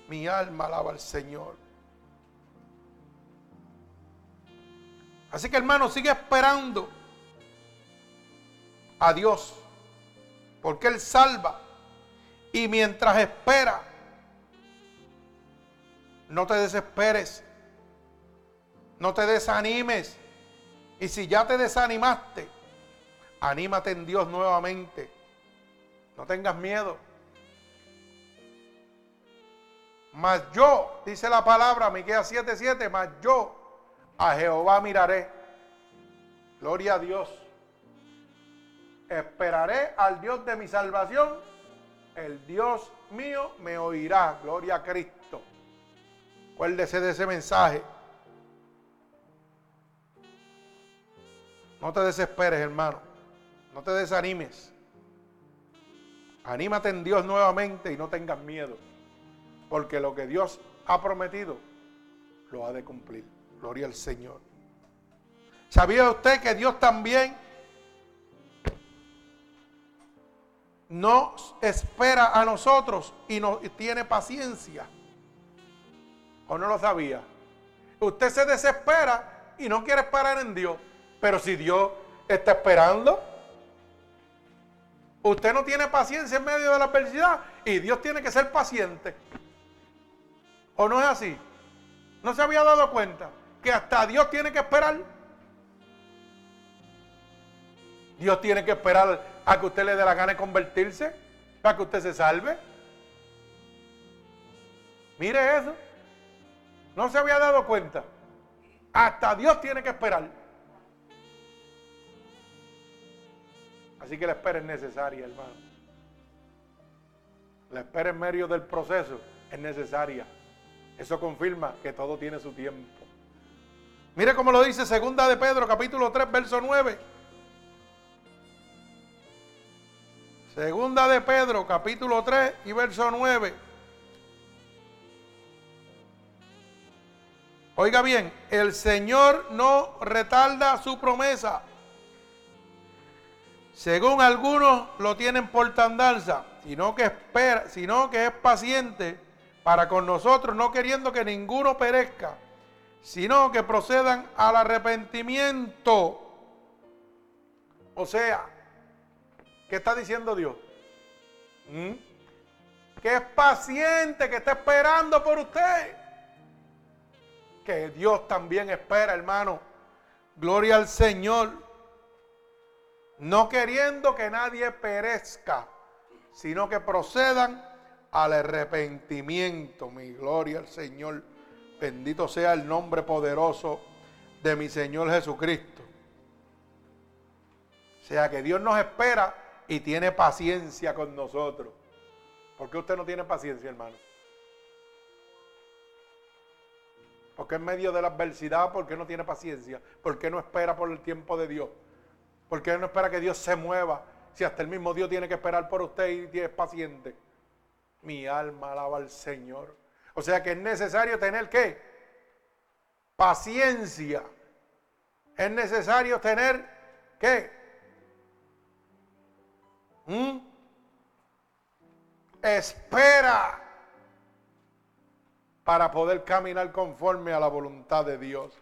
Mi alma alaba al Señor. Así que hermano, sigue esperando a Dios. Porque Él salva. Y mientras espera, no te desesperes. No te desanimes. Y si ya te desanimaste, anímate en Dios nuevamente. No tengas miedo. Mas yo, dice la palabra, Miqueas 7:7, mas yo a Jehová miraré. Gloria a Dios. Esperaré al Dios de mi salvación. El Dios mío me oirá. Gloria a Cristo. Acuérdese de ese mensaje. No te desesperes, hermano. No te desanimes. Anímate en Dios nuevamente y no tengas miedo. Porque lo que Dios ha prometido, lo ha de cumplir. Gloria al Señor. ¿Sabía usted que Dios también nos espera a nosotros y nos tiene paciencia? ¿O no lo sabía? Usted se desespera y no quiere esperar en Dios. Pero si Dios está esperando, usted no tiene paciencia en medio de la adversidad y Dios tiene que ser paciente. ¿O no es así? ¿No se había dado cuenta? que hasta Dios tiene que esperar. Dios tiene que esperar a que usted le dé la gana de convertirse para que usted se salve. Mire eso. No se había dado cuenta. Hasta Dios tiene que esperar. Así que la espera es necesaria, hermano. La espera en medio del proceso es necesaria. Eso confirma que todo tiene su tiempo. Mire cómo lo dice segunda de Pedro, capítulo 3, verso 9. Segunda de Pedro, capítulo 3 y verso 9. Oiga bien, el Señor no retarda su promesa. Según algunos lo tienen por tandanza, sino que espera, sino que es paciente para con nosotros, no queriendo que ninguno perezca, sino que procedan al arrepentimiento. O sea, ¿qué está diciendo Dios? ¿Mm? Que es paciente, que está esperando por usted. Que Dios también espera, hermano. Gloria al Señor. No queriendo que nadie perezca, sino que procedan al arrepentimiento. Mi gloria al Señor. Bendito sea el nombre poderoso de mi Señor Jesucristo. O sea que Dios nos espera y tiene paciencia con nosotros. ¿Por qué usted no tiene paciencia, hermano? Porque en medio de la adversidad, ¿por qué no tiene paciencia? ¿Por qué no espera por el tiempo de Dios? ¿Por qué no espera que Dios se mueva? Si hasta el mismo Dios tiene que esperar por usted y es paciente. Mi alma alaba al Señor. O sea que es necesario tener qué? Paciencia. Es necesario tener qué? ¿Mm? Espera para poder caminar conforme a la voluntad de Dios.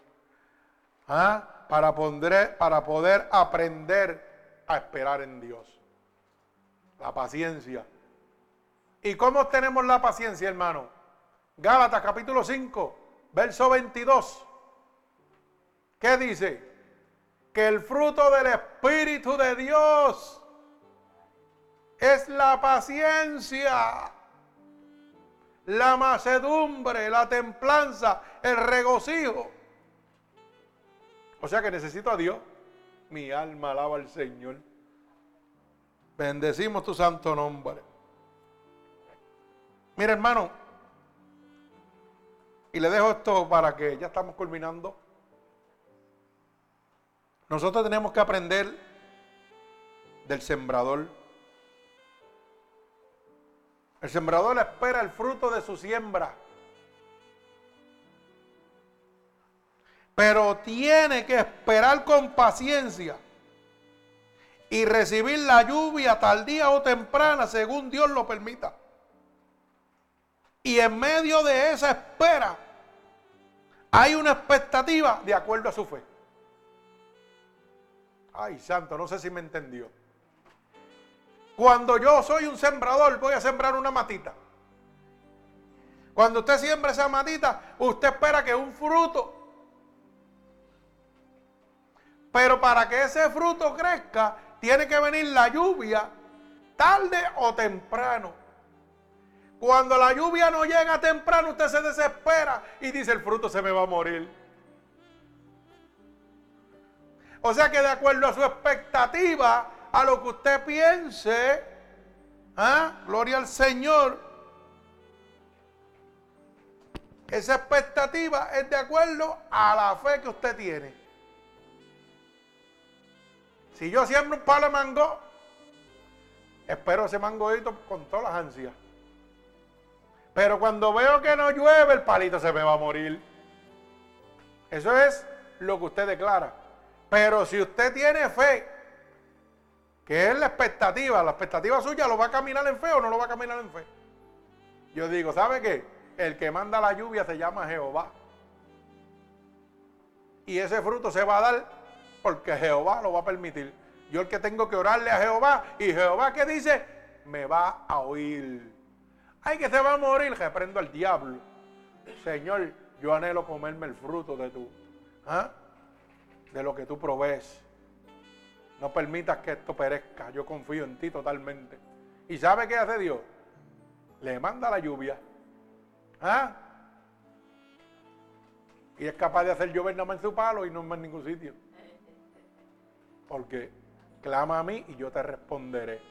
¿Ah? Para, poder, para poder aprender a esperar en Dios. La paciencia. ¿Y cómo tenemos la paciencia, hermano? Gálatas capítulo 5, verso 22. ¿Qué dice? Que el fruto del Espíritu de Dios es la paciencia, la macedumbre, la templanza, el regocijo. O sea que necesito a Dios. Mi alma alaba al Señor. Bendecimos tu santo nombre. Mira hermano, y le dejo esto para que ya estamos culminando. Nosotros tenemos que aprender del sembrador. El sembrador espera el fruto de su siembra. Pero tiene que esperar con paciencia y recibir la lluvia tardía o temprana según Dios lo permita. Y en medio de esa espera hay una expectativa de acuerdo a su fe. Ay, santo, no sé si me entendió. Cuando yo soy un sembrador, voy a sembrar una matita. Cuando usted siembra esa matita, usted espera que un fruto. Pero para que ese fruto crezca, tiene que venir la lluvia, tarde o temprano. Cuando la lluvia no llega temprano, usted se desespera y dice, el fruto se me va a morir. O sea que de acuerdo a su expectativa, a lo que usted piense, ¿ah? gloria al Señor, esa expectativa es de acuerdo a la fe que usted tiene. Si yo siembro un palo de mango, espero ese mangoito con todas las ansias. Pero cuando veo que no llueve, el palito se me va a morir. Eso es lo que usted declara. Pero si usted tiene fe, que es la expectativa, la expectativa suya, ¿lo va a caminar en fe o no lo va a caminar en fe? Yo digo, ¿sabe qué? El que manda la lluvia se llama Jehová. Y ese fruto se va a dar porque Jehová lo va a permitir. Yo el que tengo que orarle a Jehová y Jehová que dice, me va a oír. Ay, que se va a morir, reprendo al diablo. Señor, yo anhelo comerme el fruto de tu, ¿ah? de lo que tú provees. No permitas que esto perezca. Yo confío en ti totalmente. ¿Y sabe qué hace Dios? Le manda la lluvia. ¿Ah? Y es capaz de hacer llover nada más en su palo y no más en ningún sitio. Porque clama a mí y yo te responderé.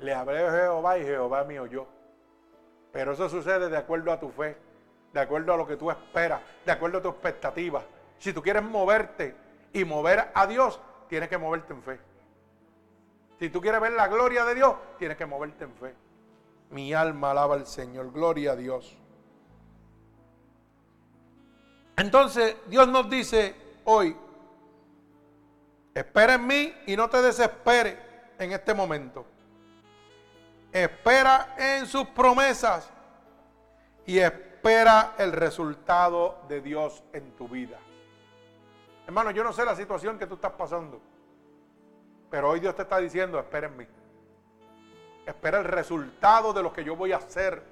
Le hablé a Jehová y Jehová me oyó. Pero eso sucede de acuerdo a tu fe, de acuerdo a lo que tú esperas, de acuerdo a tu expectativa. Si tú quieres moverte y mover a Dios, tienes que moverte en fe. Si tú quieres ver la gloria de Dios, tienes que moverte en fe. Mi alma alaba al Señor, gloria a Dios. Entonces Dios nos dice hoy, espera en mí y no te desesperes en este momento. Espera en sus promesas y espera el resultado de Dios en tu vida. Hermano, yo no sé la situación que tú estás pasando, pero hoy Dios te está diciendo, espera en mí. Espera el resultado de lo que yo voy a hacer.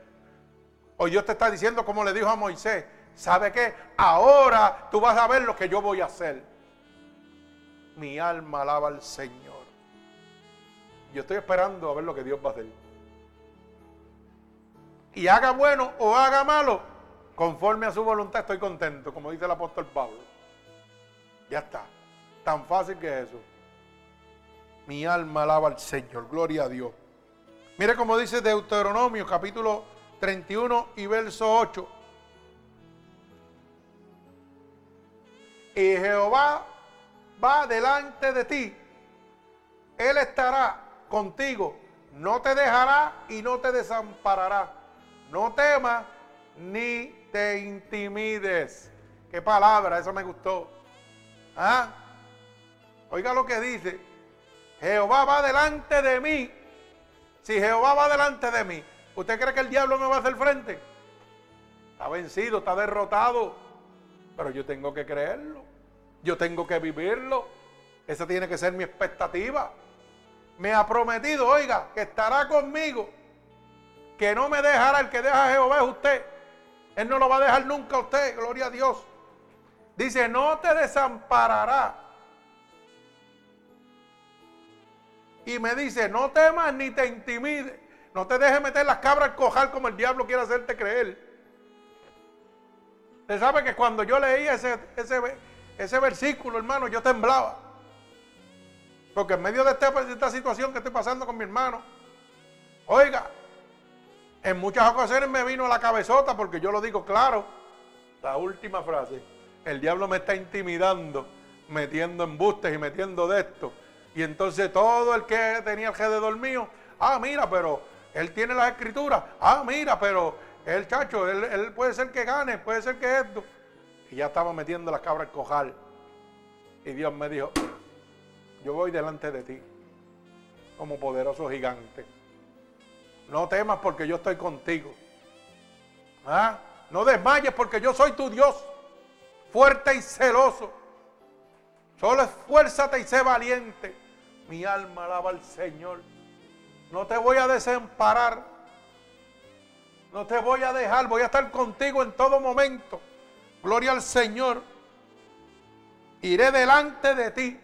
Hoy Dios te está diciendo, como le dijo a Moisés, ¿sabe qué? Ahora tú vas a ver lo que yo voy a hacer. Mi alma alaba al Señor. Yo estoy esperando a ver lo que Dios va a hacer. Y haga bueno o haga malo, conforme a su voluntad estoy contento, como dice el apóstol Pablo. Ya está. Tan fácil que eso. Mi alma alaba al Señor. Gloria a Dios. Mire cómo dice Deuteronomio capítulo 31 y verso 8. Y Jehová va delante de ti. Él estará contigo. No te dejará y no te desamparará. No temas ni te intimides. Qué palabra, eso me gustó. ¿Ah? Oiga lo que dice. Jehová va delante de mí. Si Jehová va delante de mí, ¿usted cree que el diablo me va a hacer frente? Está vencido, está derrotado. Pero yo tengo que creerlo. Yo tengo que vivirlo. Esa tiene que ser mi expectativa. Me ha prometido, oiga, que estará conmigo. Que no me dejará. El que deja a Jehová es usted. Él no lo va a dejar nunca a usted. Gloria a Dios. Dice, no te desamparará. Y me dice, no temas ni te intimides. No te dejes meter las cabras al cojal como el diablo quiere hacerte creer. Usted sabe que cuando yo leía ese, ese, ese versículo, hermano, yo temblaba. Porque en medio de, este, de esta situación que estoy pasando con mi hermano, oiga, en muchas ocasiones me vino a la cabezota porque yo lo digo claro. La última frase el diablo me está intimidando, metiendo embustes y metiendo de esto. Y entonces todo el que tenía alrededor mío, ah, mira, pero él tiene las escrituras, ah, mira, pero el chacho, él, puede ser que gane, puede ser que esto. Y ya estaba metiendo la cabra al cojal. Y Dios me dijo, yo voy delante de ti como poderoso gigante. No temas porque yo estoy contigo. ¿Ah? No desmayes porque yo soy tu Dios, fuerte y celoso. Solo esfuérzate y sé valiente. Mi alma alaba al Señor. No te voy a desamparar. No te voy a dejar. Voy a estar contigo en todo momento. Gloria al Señor. Iré delante de ti.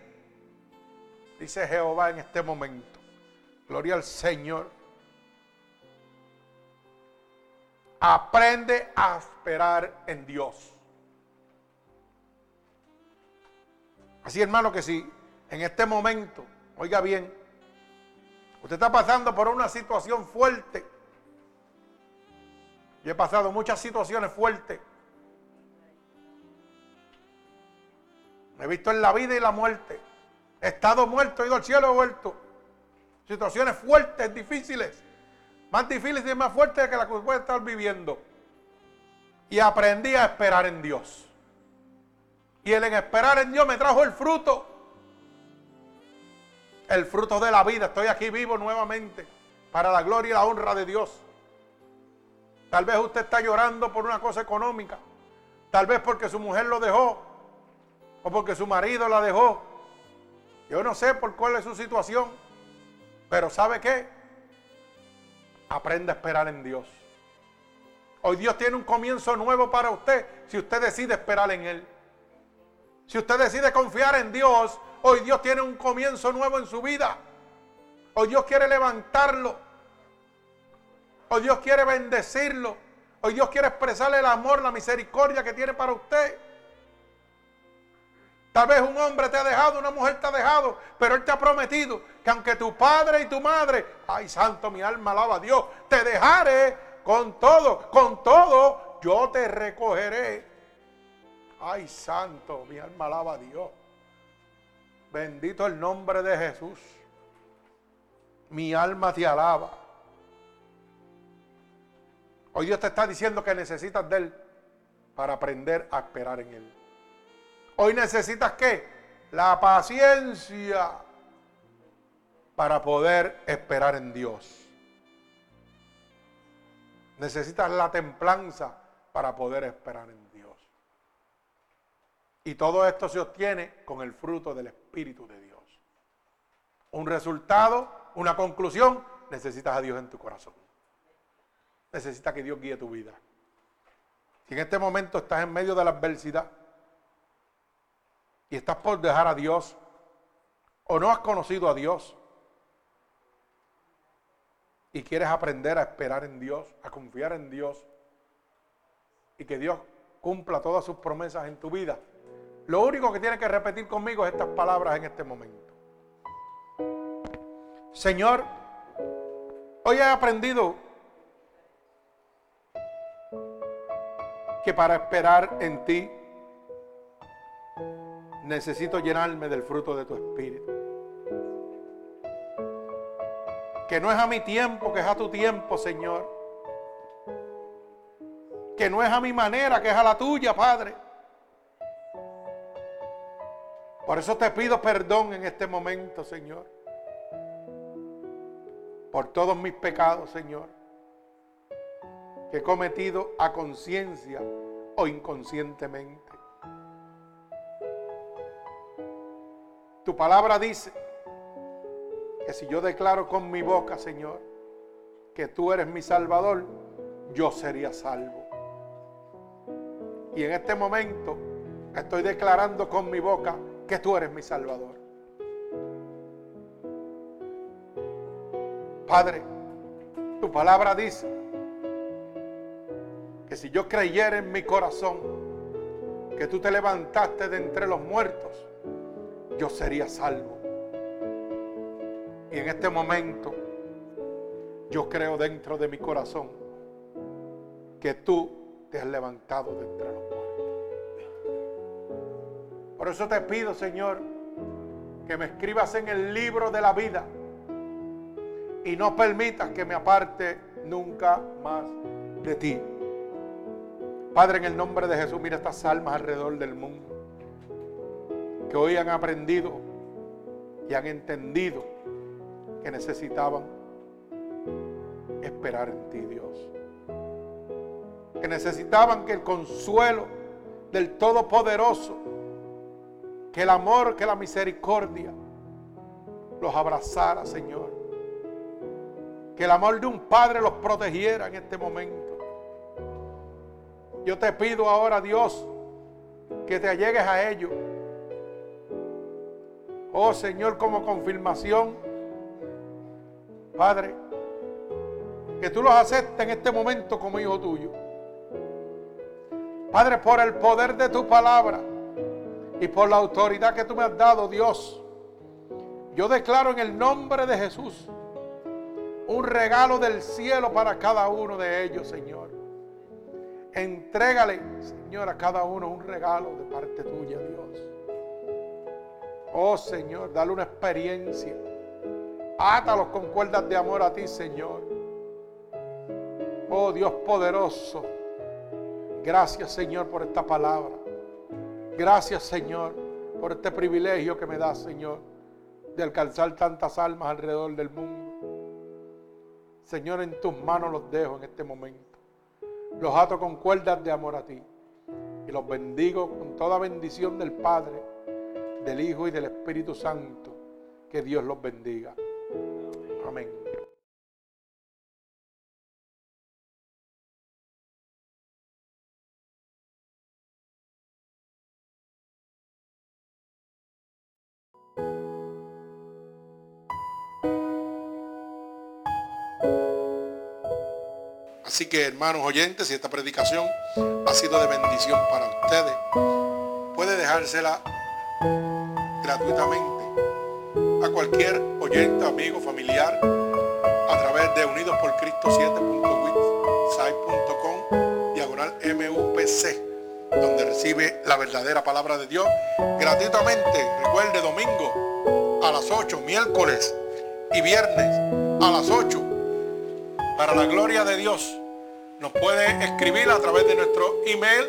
Dice Jehová en este momento. Gloria al Señor. Aprende a esperar en Dios. Así hermano que si en este momento, oiga bien, usted está pasando por una situación fuerte. Yo he pasado muchas situaciones fuertes. Me he visto en la vida y la muerte. He estado muerto, he ido al cielo, he vuelto. Situaciones fuertes, difíciles más difícil y más fuerte que la que puede estar viviendo. Y aprendí a esperar en Dios. Y el en esperar en Dios me trajo el fruto. El fruto de la vida. Estoy aquí vivo nuevamente para la gloria y la honra de Dios. Tal vez usted está llorando por una cosa económica. Tal vez porque su mujer lo dejó. O porque su marido la dejó. Yo no sé por cuál es su situación. Pero ¿sabe qué? Aprenda a esperar en Dios. Hoy Dios tiene un comienzo nuevo para usted si usted decide esperar en Él. Si usted decide confiar en Dios, hoy Dios tiene un comienzo nuevo en su vida. Hoy Dios quiere levantarlo. Hoy Dios quiere bendecirlo. Hoy Dios quiere expresarle el amor, la misericordia que tiene para usted. Tal vez un hombre te ha dejado, una mujer te ha dejado, pero Él te ha prometido que aunque tu padre y tu madre, ay santo, mi alma alaba a Dios, te dejaré con todo, con todo, yo te recogeré. Ay santo, mi alma alaba a Dios. Bendito el nombre de Jesús. Mi alma te alaba. Hoy Dios te está diciendo que necesitas de Él para aprender a esperar en Él. Hoy necesitas qué? La paciencia para poder esperar en Dios. Necesitas la templanza para poder esperar en Dios. Y todo esto se obtiene con el fruto del Espíritu de Dios. Un resultado, una conclusión, necesitas a Dios en tu corazón. Necesitas que Dios guíe tu vida. Si en este momento estás en medio de la adversidad, y estás por dejar a Dios o no has conocido a Dios y quieres aprender a esperar en Dios, a confiar en Dios y que Dios cumpla todas sus promesas en tu vida, lo único que tienes que repetir conmigo es estas palabras en este momento. Señor, hoy he aprendido que para esperar en ti necesito llenarme del fruto de tu espíritu. Que no es a mi tiempo, que es a tu tiempo, Señor. Que no es a mi manera, que es a la tuya, Padre. Por eso te pido perdón en este momento, Señor. Por todos mis pecados, Señor. Que he cometido a conciencia o inconscientemente. Tu palabra dice que si yo declaro con mi boca, Señor, que tú eres mi Salvador, yo sería salvo. Y en este momento estoy declarando con mi boca que tú eres mi Salvador. Padre, tu palabra dice que si yo creyera en mi corazón que tú te levantaste de entre los muertos, yo sería salvo. Y en este momento yo creo dentro de mi corazón que tú te has levantado de entre los muertos. Por eso te pido, Señor, que me escribas en el libro de la vida y no permitas que me aparte nunca más de ti. Padre, en el nombre de Jesús, mira estas almas alrededor del mundo que hoy han aprendido y han entendido que necesitaban esperar en ti, Dios. Que necesitaban que el consuelo del Todopoderoso, que el amor, que la misericordia los abrazara, Señor. Que el amor de un Padre los protegiera en este momento. Yo te pido ahora, Dios, que te allegues a ellos. Oh Señor, como confirmación, Padre, que tú los aceptes en este momento como hijo tuyo. Padre, por el poder de tu palabra y por la autoridad que tú me has dado, Dios, yo declaro en el nombre de Jesús un regalo del cielo para cada uno de ellos, Señor. Entrégale, Señor, a cada uno un regalo de parte tuya, Dios. Oh Señor, dale una experiencia. Átalos con cuerdas de amor a ti, Señor. Oh Dios poderoso. Gracias, Señor, por esta palabra. Gracias, Señor, por este privilegio que me das, Señor, de alcanzar tantas almas alrededor del mundo. Señor, en tus manos los dejo en este momento. Los ato con cuerdas de amor a ti. Y los bendigo con toda bendición del Padre, del Hijo y del Espíritu Santo. Que Dios los bendiga. Amén. Así que hermanos oyentes, si esta predicación ha sido de bendición para ustedes, puede dejársela gratuitamente a cualquier oyente, amigo, familiar, a través de Unidos por Cristo 7.witsite.com, diagonal MUPC, donde recibe la verdadera palabra de Dios gratuitamente. Recuerde, domingo a las 8, miércoles y viernes a las 8, para la gloria de Dios nos puede escribir a través de nuestro email